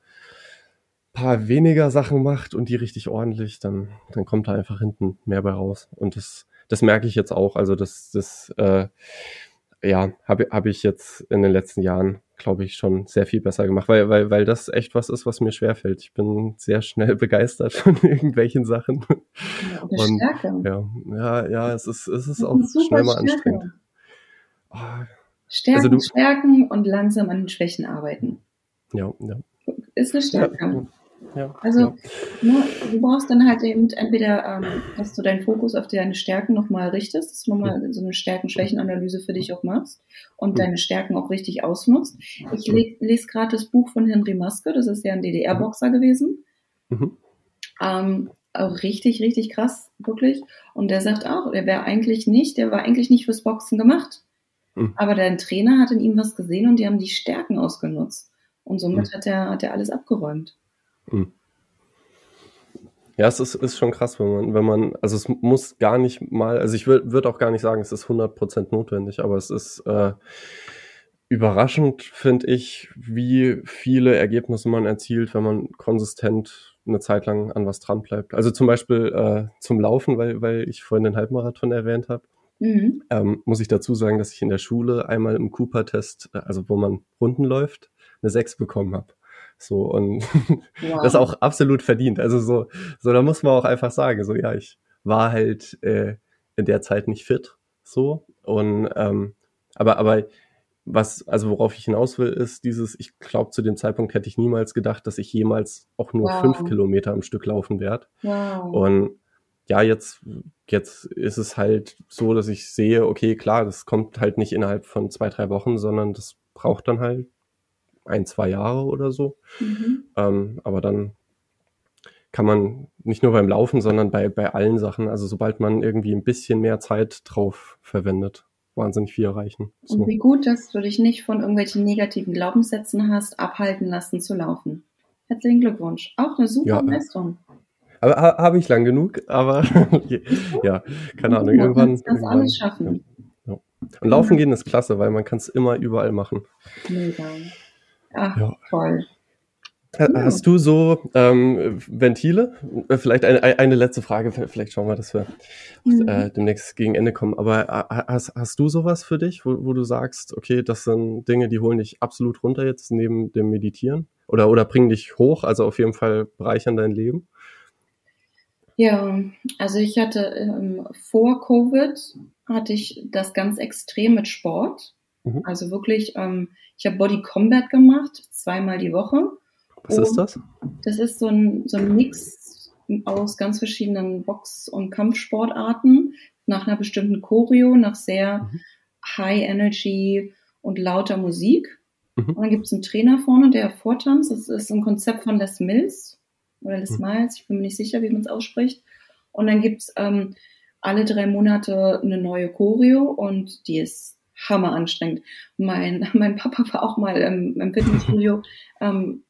paar weniger Sachen macht und die richtig ordentlich, dann, dann kommt da einfach hinten mehr bei raus. Und das, das merke ich jetzt auch. Also das, das äh, ja, habe hab ich jetzt in den letzten Jahren glaube ich, schon sehr viel besser gemacht, weil, weil, weil das echt was ist, was mir schwerfällt. Ich bin sehr schnell begeistert von irgendwelchen Sachen. Ja, und, Stärke. Ja, ja, ja, es ist, es ist auch schnell mal anstrengend. Oh, Stärken, also du, stärken und langsam an den Schwächen arbeiten. Ja, ja. Ist eine Stärke. Ja. Ja, also ja. Ne, du brauchst dann halt eben entweder, ähm, dass du deinen Fokus auf deine Stärken nochmal richtest, dass du nochmal so eine Stärken-Schwächen-Analyse für dich auch machst und deine Stärken auch richtig ausnutzt. Ich le lese gerade das Buch von Henry Maske, das ist ja ein DDR-Boxer gewesen. Mhm. Ähm, auch richtig, richtig krass, wirklich. Und der sagt auch, er wäre eigentlich nicht, der war eigentlich nicht fürs Boxen gemacht. Mhm. Aber dein Trainer hat in ihm was gesehen und die haben die Stärken ausgenutzt. Und somit mhm. hat er, hat er alles abgeräumt. Mhm. Ja, es ist, ist schon krass, wenn man, wenn man, also es muss gar nicht mal, also ich würde würd auch gar nicht sagen, es ist 100% notwendig, aber es ist äh, überraschend, finde ich, wie viele Ergebnisse man erzielt, wenn man konsistent eine Zeit lang an was dran bleibt. Also zum Beispiel äh, zum Laufen, weil, weil ich vorhin den Halbmarathon erwähnt habe. Mhm. Ähm, muss ich dazu sagen, dass ich in der Schule einmal im Cooper-Test, also wo man Runden läuft, eine 6 bekommen habe. So, und wow. das auch absolut verdient. Also so, so, da muss man auch einfach sagen, so, ja, ich war halt äh, in der Zeit nicht fit, so. Und ähm, aber, aber was, also worauf ich hinaus will, ist dieses, ich glaube, zu dem Zeitpunkt hätte ich niemals gedacht, dass ich jemals auch nur wow. fünf Kilometer am Stück laufen werde. Wow. Und ja, jetzt, jetzt ist es halt so, dass ich sehe, okay, klar, das kommt halt nicht innerhalb von zwei, drei Wochen, sondern das braucht dann halt ein, zwei Jahre oder so. Mhm. Ähm, aber dann kann man nicht nur beim Laufen, sondern bei, bei allen Sachen, also sobald man irgendwie ein bisschen mehr Zeit drauf verwendet, wahnsinnig viel erreichen. So. Und wie gut, dass du dich nicht von irgendwelchen negativen Glaubenssätzen hast abhalten lassen zu laufen. Herzlichen Glückwunsch. Auch eine super ja, Leistung. Aber ha, habe ich lang genug, aber ja, keine Ahnung. Irgendwann. Kannst irgendwann, alles schaffen. Ja. Und laufen gehen ist klasse, weil man kann es immer überall machen. Mega. Ach, ja. toll. Hast du so ähm, Ventile? Äh, vielleicht eine, eine letzte Frage, vielleicht schauen wir, dass wir mhm. äh, demnächst gegen Ende kommen. Aber äh, hast, hast du sowas für dich, wo, wo du sagst, okay, das sind Dinge, die holen dich absolut runter jetzt neben dem Meditieren? Oder, oder bringen dich hoch, also auf jeden Fall bereichern dein Leben? Ja, also ich hatte ähm, vor Covid hatte ich das ganz extrem mit Sport. Mhm. Also wirklich, ähm, ich habe Body Combat gemacht, zweimal die Woche. Was und ist das? Das ist so ein, so ein Mix aus ganz verschiedenen Box- und Kampfsportarten nach einer bestimmten Choreo, nach sehr mhm. High Energy und lauter Musik. Mhm. Und dann gibt es einen Trainer vorne, der vortanzt. Das ist ein Konzept von Les Mills oder Les mhm. Miles, ich bin mir nicht sicher, wie man es ausspricht. Und dann gibt es ähm, alle drei Monate eine neue Choreo und die ist hammer anstrengend. Mein, mein Papa war auch mal im, im Fitnessstudio ähm,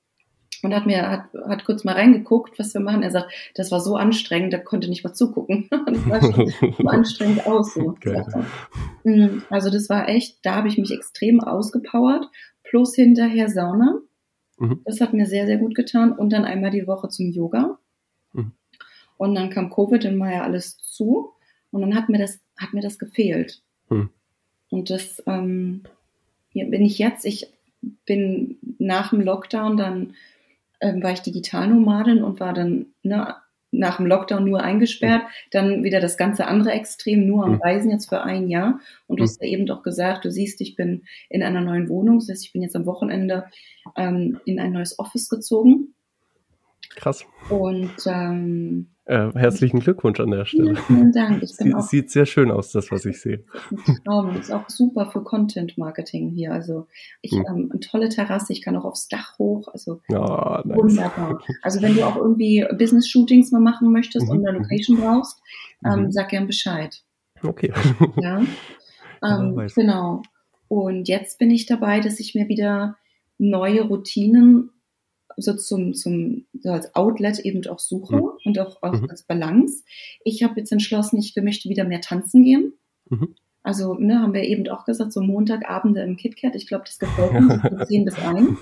und hat mir hat, hat kurz mal reingeguckt, was wir machen. Er sagt, das war so anstrengend, da konnte nicht mal zugucken. das sah so anstrengend aus. So, mhm, also das war echt, da habe ich mich extrem ausgepowert. Plus hinterher Sauna. Mhm. Das hat mir sehr, sehr gut getan. Und dann einmal die Woche zum Yoga. Mhm. Und dann kam Covid, dann war ja alles zu. Und dann hat mir das, hat mir das gefehlt. Mhm. Und das ähm, hier bin ich jetzt. Ich bin nach dem Lockdown dann ähm, war ich Digitalnomadin und war dann ne, nach dem Lockdown nur eingesperrt, dann wieder das ganze andere Extrem, nur am mhm. Reisen jetzt für ein Jahr. Und du mhm. hast ja eben doch gesagt, du siehst, ich bin in einer neuen Wohnung, das heißt, ich bin jetzt am Wochenende ähm, in ein neues Office gezogen. Krass. Und ähm, äh, herzlichen Glückwunsch an der Stelle. Vielen Dank. Ich bin Sie, auch, sieht sehr schön aus, das, was ich sehe. Das ist auch super für Content Marketing hier. Also ich hm. ähm, eine tolle Terrasse, ich kann auch aufs Dach hoch. Also oh, nice. wunderbar. Also wenn du auch irgendwie Business Shootings mal machen möchtest mhm. und eine Location brauchst, ähm, mhm. sag gern Bescheid. Okay. Ja. Ähm, ja genau. Und jetzt bin ich dabei, dass ich mir wieder neue Routinen so zum, zum so als Outlet eben auch suche mhm. und auch, auch mhm. als Balance. Ich habe jetzt entschlossen, ich möchte wieder mehr tanzen gehen. Mhm. Also ne, haben wir eben auch gesagt, so Montagabende im KitKat. Ich glaube, das gefällt uns von 10 bis 1.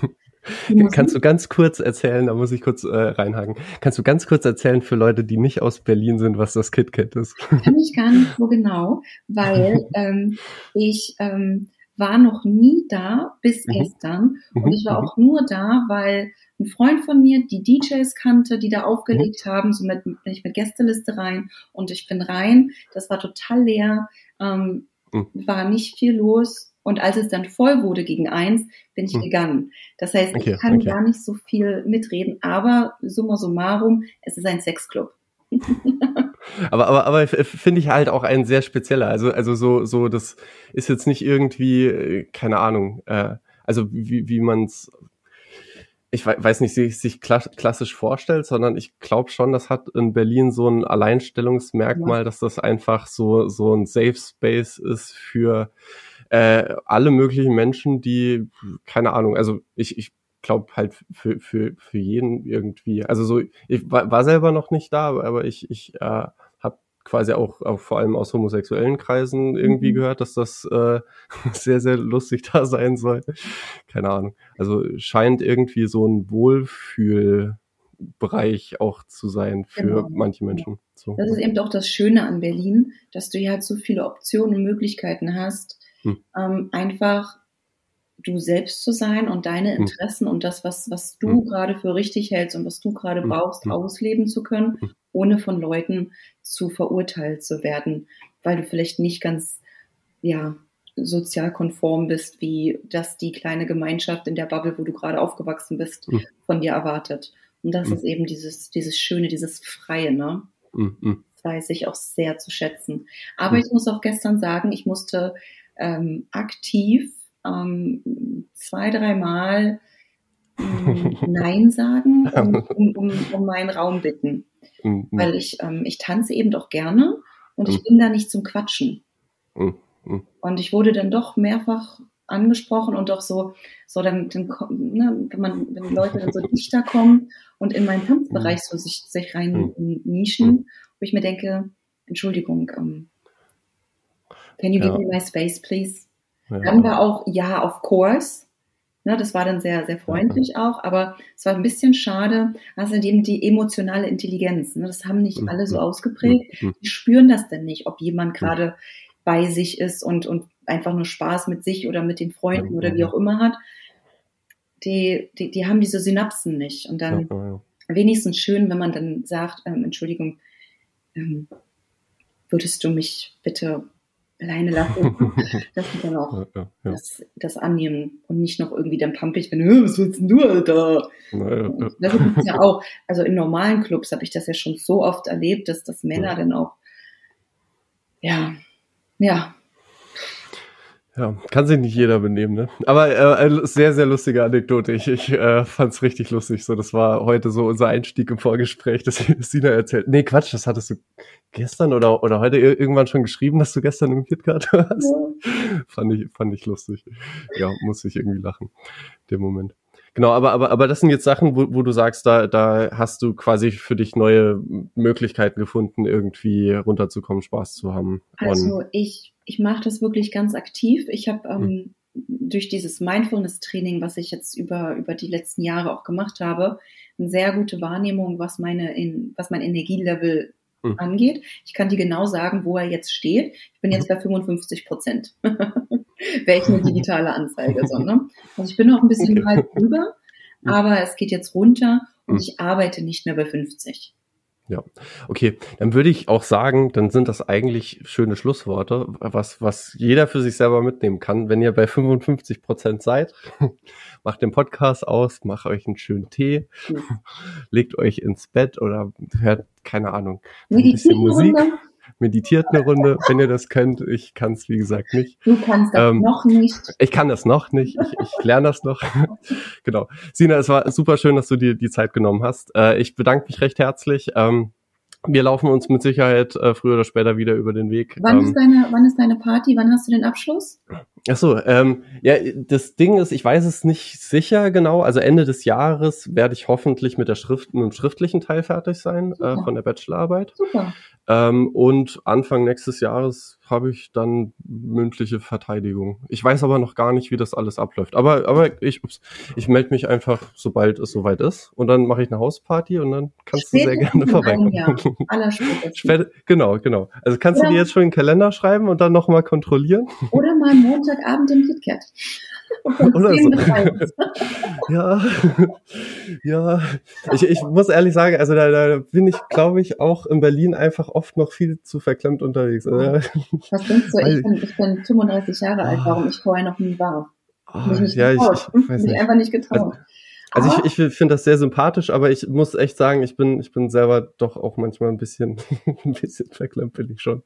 Kannst du ganz kurz erzählen, da muss ich kurz äh, reinhaken, kannst du ganz kurz erzählen für Leute, die nicht aus Berlin sind, was das KitKat ist? Kann ich gar nicht so genau, weil ähm, ich ähm, war noch nie da bis mhm. gestern und mhm. ich war mhm. auch nur da, weil ein Freund von mir die DJs kannte, die da aufgelegt mhm. haben, somit bin ich mit Gästeliste rein und ich bin rein. Das war total leer, ähm, mhm. war nicht viel los. Und als es dann voll wurde gegen eins, bin ich mhm. gegangen. Das heißt, okay, ich kann okay. gar nicht so viel mitreden, aber summa summarum, es ist ein Sexclub. aber aber aber finde ich halt auch ein sehr spezieller. Also also so so das ist jetzt nicht irgendwie äh, keine Ahnung. Äh, also wie wie man es ich weiß nicht, sich, sich klassisch vorstellt, sondern ich glaube schon, das hat in Berlin so ein Alleinstellungsmerkmal, ja. dass das einfach so, so ein Safe Space ist für äh, alle möglichen Menschen, die, keine Ahnung, also ich, ich glaube halt für, für, für jeden irgendwie, also so, ich war, war selber noch nicht da, aber ich, ich äh, habe quasi auch, auch vor allem aus homosexuellen Kreisen irgendwie mhm. gehört, dass das äh, sehr, sehr lustig da sein soll. Keine Ahnung. Also scheint irgendwie so ein Wohlfühl Bereich auch zu sein für genau. manche Menschen. So. Das ist eben auch das Schöne an Berlin, dass du ja so viele Optionen und Möglichkeiten hast, hm. ähm, einfach du selbst zu sein und deine hm. Interessen hm. und das, was, was du hm. gerade für richtig hältst und was du gerade hm. brauchst, hm. ausleben zu können, ohne von Leuten zu verurteilt zu werden, weil du vielleicht nicht ganz, ja, sozial konform bist, wie das die kleine Gemeinschaft in der Bubble, wo du gerade aufgewachsen bist, von dir erwartet. Und das mhm. ist eben dieses, dieses Schöne, dieses Freie, ne? Mhm. Das weiß ich auch sehr zu schätzen. Aber mhm. ich muss auch gestern sagen, ich musste ähm, aktiv ähm, zwei, dreimal ähm, Nein sagen und um, um, um meinen Raum bitten. Mhm. Weil ich, ähm, ich tanze eben doch gerne und ich mhm. bin da nicht zum Quatschen. Mhm. Und ich wurde dann doch mehrfach angesprochen und doch so, so dann, dann ne, wenn man, wenn Leute dann so dichter kommen und in meinen Tanzbereich so sich, sich rein nischen, wo ich mir denke, Entschuldigung, um, ähm, can you give me my space, please? Ja. Dann war auch, ja, of course. Ne, das war dann sehr, sehr freundlich auch, aber es war ein bisschen schade, also eben die emotionale Intelligenz. Ne, das haben nicht hm. alle so ausgeprägt. Die spüren das denn nicht, ob jemand gerade bei sich ist und, und einfach nur Spaß mit sich oder mit den Freunden oder wie auch immer hat, die, die, die haben diese Synapsen nicht. Und dann wenigstens schön, wenn man dann sagt, ähm, Entschuldigung, ähm, würdest du mich bitte alleine lassen, dass sie dann auch ja, das, das annehmen und nicht noch irgendwie dann pampig wenn was willst du, Alter? Das ist ja auch, also in normalen Clubs habe ich das ja schon so oft erlebt, dass, dass Männer dann auch, ja, ja, ja, kann sich nicht jeder benehmen, ne? Aber äh, sehr, sehr lustige Anekdote. Ich, ich äh, fand es richtig lustig. So, das war heute so unser Einstieg im Vorgespräch, dass Sina erzählt. Nee, Quatsch, das hattest du gestern oder, oder heute irgendwann schon geschrieben, dass du gestern im KitKat warst. Ja. fand, ich, fand ich lustig. Ja, muss ich irgendwie lachen, dem Moment. Genau, aber, aber, aber das sind jetzt Sachen, wo, wo du sagst, da, da hast du quasi für dich neue Möglichkeiten gefunden, irgendwie runterzukommen, Spaß zu haben. Also ich, ich mache das wirklich ganz aktiv. Ich habe ähm, hm. durch dieses Mindfulness-Training, was ich jetzt über, über die letzten Jahre auch gemacht habe, eine sehr gute Wahrnehmung, was meine in, was mein Energielevel hm. angeht. Ich kann dir genau sagen, wo er jetzt steht. Ich bin jetzt hm. bei 55 Prozent. welche digitale Anzeige, so, ne? Also ich bin noch ein bisschen okay. halb drüber, aber es geht jetzt runter und hm. ich arbeite nicht mehr bei 50. Ja, okay, dann würde ich auch sagen, dann sind das eigentlich schöne Schlussworte, was, was jeder für sich selber mitnehmen kann. Wenn ihr bei 55 Prozent seid, macht den Podcast aus, macht euch einen schönen Tee, ja. legt euch ins Bett oder hört, keine Ahnung, ein bisschen Musik. Runde meditiert eine Runde, wenn ihr das könnt. Ich kann es, wie gesagt, nicht. Du kannst das ähm, noch nicht. Ich kann das noch nicht. Ich, ich lerne das noch. genau. Sina, es war super schön, dass du dir die Zeit genommen hast. Äh, ich bedanke mich recht herzlich. Ähm, wir laufen uns mit Sicherheit äh, früher oder später wieder über den Weg. Wann, ähm, ist deine, wann ist deine Party? Wann hast du den Abschluss? Ach so, ähm, ja, das Ding ist, ich weiß es nicht sicher genau. Also Ende des Jahres werde ich hoffentlich mit der Schrift, mit dem schriftlichen Teil fertig sein äh, von der Bachelorarbeit. Super. Ähm, und Anfang nächstes Jahres habe ich dann mündliche Verteidigung. Ich weiß aber noch gar nicht, wie das alles abläuft. Aber, aber ich, ich melde mich einfach, sobald es soweit ist. Und dann mache ich eine Hausparty und dann kannst Spätestens du sehr gerne vorbeikommen. Genau, genau. Also kannst oder, du dir jetzt schon einen Kalender schreiben und dann nochmal kontrollieren? Oder mal Montagabend im KitKat. Oder so. ja, ja. Ich, ich muss ehrlich sagen, also da, da bin ich, glaube ich, auch in Berlin einfach oft noch viel zu verklemmt unterwegs. Was denkst du? Ich bin, ich bin 35 Jahre alt, warum ich vorher noch nie war. Oh, ich ja, ich, ich weiß nicht. einfach nicht getraut. Also, also ich, ich finde das sehr sympathisch, aber ich muss echt sagen, ich bin, ich bin selber doch auch manchmal ein bisschen, ein bisschen ich schon.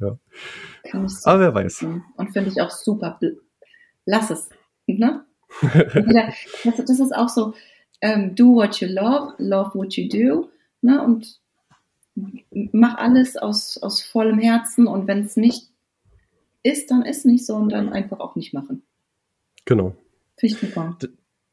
Ja. Kann ich so aber wer weiß. Und finde ich auch super lass es. Ne? das, das, ist auch so, ähm, do what you love, love what you do. Ne? Und mach alles aus, aus vollem Herzen und wenn es nicht ist, dann ist nicht so und dann einfach auch nicht machen. Genau. Finde ich super.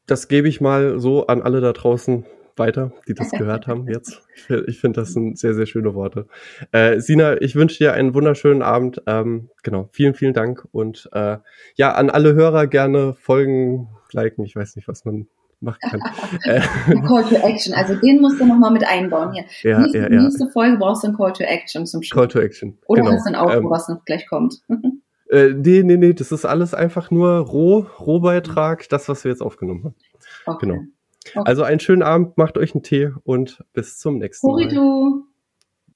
Das gebe ich mal so an alle da draußen weiter, die das gehört haben jetzt. Ich finde, das sind sehr, sehr schöne Worte. Äh, Sina, ich wünsche dir einen wunderschönen Abend. Ähm, genau, vielen, vielen Dank. Und äh, ja, an alle Hörer gerne folgen, liken. Ich weiß nicht, was man machen kann. Äh, Call to Action, also den musst du nochmal mit einbauen hier. Ja, nächste, ja, ja. nächste Folge brauchst du ein Call to Action zum Schluss. Call to Action. Oder genau. hast du ein Auto, Ähm, was noch gleich kommt. äh, nee, nee, nee, das ist alles einfach nur Roh, Rohbeitrag, das, was wir jetzt aufgenommen haben. Okay. Genau. Also einen schönen Abend, macht euch einen Tee und bis zum nächsten Mal.